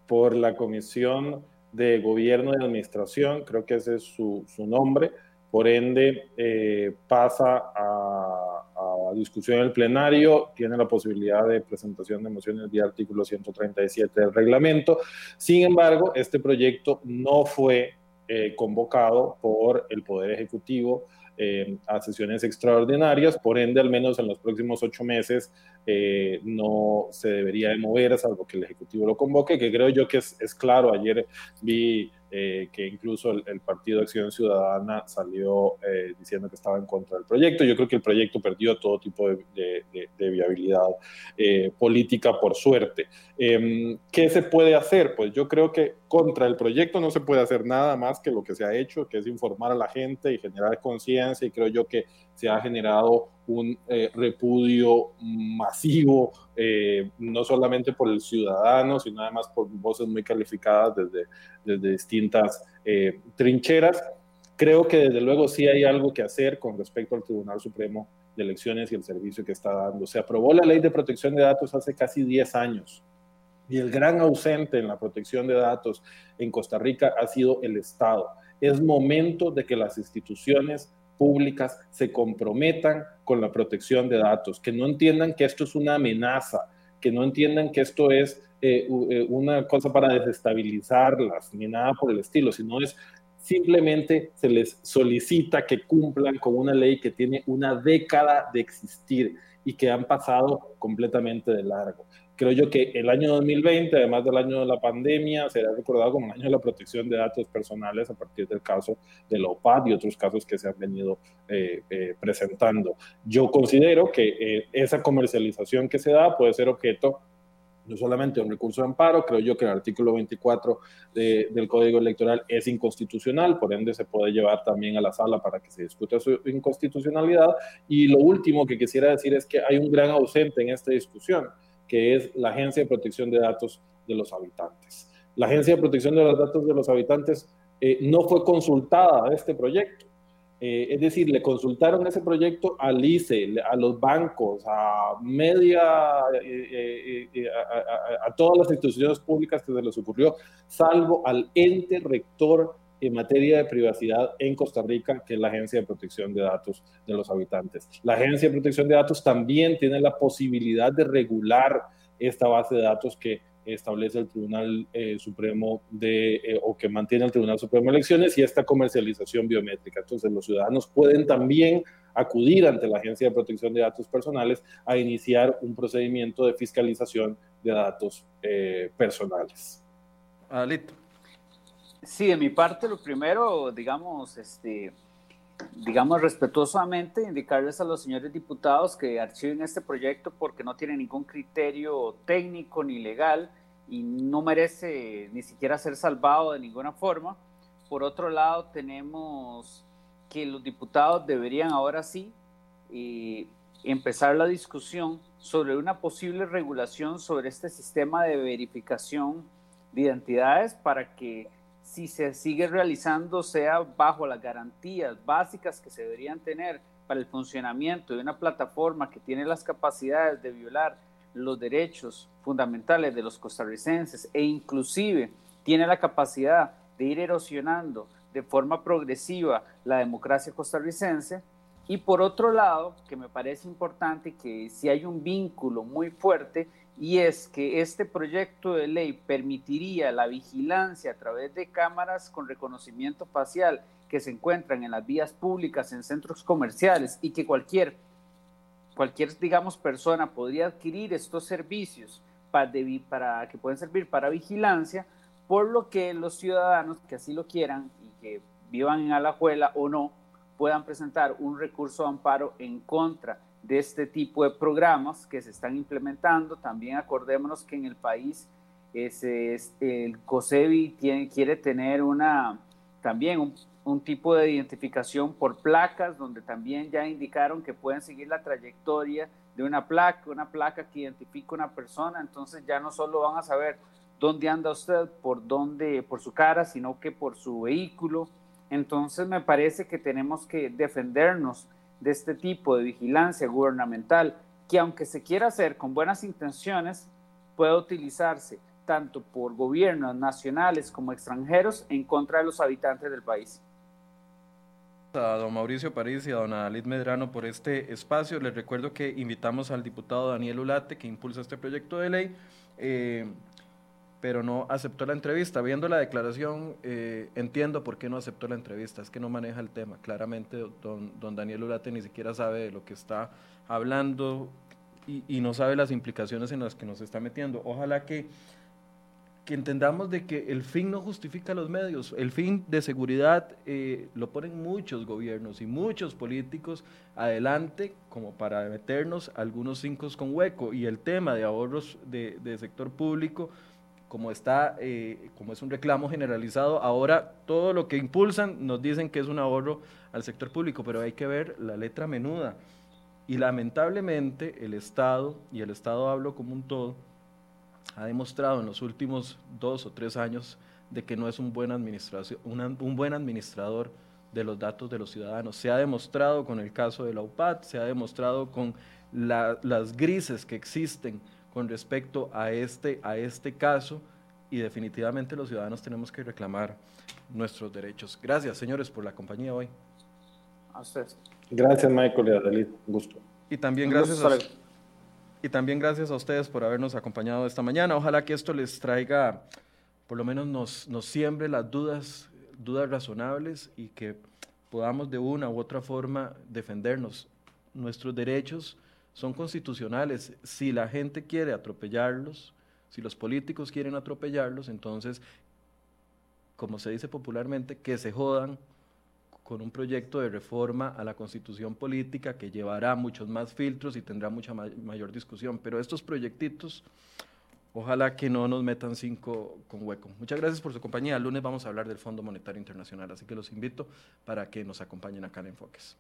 [SPEAKER 3] por la Comisión de Gobierno y Administración, creo que ese es su, nombre, por ende eh, pasa a, discusión en el plenario, tiene la posibilidad de presentación de mociones de artículo 137 del reglamento. Sin embargo, este proyecto no fue eh, convocado por el Poder Ejecutivo eh, a sesiones extraordinarias, por ende, al menos en los próximos ocho meses eh, no se debería de mover, salvo que el Ejecutivo lo convoque, que creo yo que es, es claro. Ayer vi eh, que incluso el, Partido Acción Ciudadana salió eh, diciendo que estaba en contra del proyecto. Yo creo que el proyecto perdió todo tipo de, viabilidad eh, política, por suerte. Em, ¿Qué se puede hacer? Pues yo creo que contra el proyecto no se puede hacer nada más que lo que se ha hecho, que es informar a la gente y generar conciencia, y creo yo que se ha generado un repudio masivo, no solamente por el ciudadano, sino además por voces muy calificadas desde, desde distintas eh, trincheras. Creo que desde luego sí hay algo que hacer con respecto al Tribunal Supremo de Elecciones y el servicio que está dando. Se aprobó la ley de protección de datos hace casi 10 años y el gran ausente en la protección de datos en Costa Rica ha sido el Estado. Es momento de que las instituciones públicas se comprometan con la protección de datos, que no entiendan que esto es una amenaza, que no entiendan que esto es eh, eh, una cosa para desestabilizarlas, ni nada por el estilo, sino es simplemente se les solicita que cumplan con una ley que tiene una década de existir y que han pasado completamente de largo. Creo yo que el año 2020, además del año de la pandemia, será recordado como el año de la protección de datos personales a partir del caso de la OPAD y otros casos que se han venido eh, presentando. Yo considero que esa comercialización que se da puede ser objeto no solamente un recurso de amparo, creo yo que el artículo 24 del Código Electoral es inconstitucional, por ende se puede llevar también a la sala para que se discuta su inconstitucionalidad. Y lo último que quisiera decir es que hay un gran ausente en esta discusión, que es la Agencia de Protección de Datos de los Habitantes. La Agencia de Protección de los Datos de los Habitantes eh, no fue consultada a este proyecto. Eh, es decir, le consultaron ese proyecto al ICE, a los bancos, a media, eh, eh, a, todas las instituciones públicas que se les ocurrió, salvo al ente rector en materia de privacidad en Costa Rica, que es la Agencia de Protección de Datos de los Habitantes. La Agencia de Protección de Datos también tiene la posibilidad de regular esta base de datos que establece el Tribunal eh, Supremo de, eh, o que mantiene el Tribunal Supremo de Elecciones y esta comercialización biométrica. Entonces, los ciudadanos pueden también acudir ante la Agencia de Protección de Datos Personales a iniciar un procedimiento de fiscalización de datos eh, personales.
[SPEAKER 2] Alito. Sí, de mi parte, lo primero, digamos, este, digamos respetuosamente, indicarles a los señores diputados que archiven este proyecto porque no tiene ningún criterio técnico ni legal y no merece ni siquiera ser salvado de ninguna forma. Por otro lado, tenemos que los diputados deberían ahora sí eh, empezar la discusión sobre una posible regulación sobre este sistema de verificación de identidades para que si se sigue realizando sea bajo las garantías básicas que se deberían tener para el funcionamiento de una plataforma que tiene las capacidades de violar los derechos fundamentales de los costarricenses e inclusive tiene la capacidad de ir erosionando de forma progresiva la democracia costarricense. Y por otro lado, que me parece importante que si hay un vínculo muy fuerte y es que este proyecto de ley permitiría la vigilancia a través de cámaras con reconocimiento facial que se encuentran en las vías públicas, en centros comerciales y que cualquier, cualquier digamos, persona podría adquirir estos servicios para, que pueden servir para vigilancia, por lo que los ciudadanos que así lo quieran y que vivan en Alajuela o no, puedan presentar un recurso de amparo en contra de este tipo de programas que se están implementando. También acordémonos que en el país ese, el COSEBI tiene, quiere tener una, también un, un, tipo de identificación por placas, donde también ya indicaron que pueden seguir la trayectoria de una placa, una placa que identifica una persona, entonces ya no solo van a saber dónde anda usted, por dónde, por su cara, sino que por su vehículo. Entonces me parece que tenemos que defendernos de este tipo de vigilancia gubernamental que aunque se quiera hacer con buenas intenciones, puede utilizarse tanto por gobiernos nacionales como extranjeros en contra de los habitantes del país.
[SPEAKER 1] A don Mauricio París y a don Adalid Medrano por este espacio. Les recuerdo que invitamos al diputado Daniel Ulate, que impulsa este proyecto de ley. Eh, pero no aceptó la entrevista. Viendo la declaración, eh, entiendo por qué no aceptó la entrevista, es que no maneja el tema. Claramente, don, don Daniel Urate ni siquiera sabe de lo que está hablando y, no sabe las implicaciones en las que nos está metiendo. Ojalá que, que entendamos de que el fin no justifica los medios. El fin de seguridad eh, lo ponen muchos gobiernos y muchos políticos adelante como para meternos algunos cinco con hueco. Y el tema de ahorros de, de sector público como está, eh, como es un reclamo generalizado, ahora todo lo que impulsan nos dicen que es un ahorro al sector público, pero hay que ver la letra menuda. Y lamentablemente el Estado, y el Estado hablo como un todo, ha demostrado en los últimos dos o tres años de que no es un buen, administración, un buen administrador de los datos de los ciudadanos. Se ha demostrado con el caso de la UPAD, se ha demostrado con las grises que existen con respecto a este, a este caso y definitivamente los ciudadanos tenemos que reclamar nuestros derechos. Gracias, señores, por la compañía hoy.
[SPEAKER 2] A ustedes.
[SPEAKER 3] Gracias, Michael y Adalid. Un gusto.
[SPEAKER 1] Y también gracias a, y también gracias a ustedes por habernos acompañado esta mañana. Ojalá que esto les traiga, por lo menos nos, nos siembre las dudas, dudas razonables y que podamos de una u otra forma defendernos nuestros derechos son constitucionales. Si la gente quiere atropellarlos, si los políticos quieren atropellarlos, entonces, como se dice popularmente, que se jodan con un proyecto de reforma a la constitución política que llevará muchos más filtros y tendrá mucha mayor discusión. Pero estos proyectitos, ojalá que no nos metan cinco con hueco. Muchas gracias por su compañía. El lunes vamos a hablar del Fondo Monetario Internacional, así que los invito para que nos acompañen acá en Enfoques.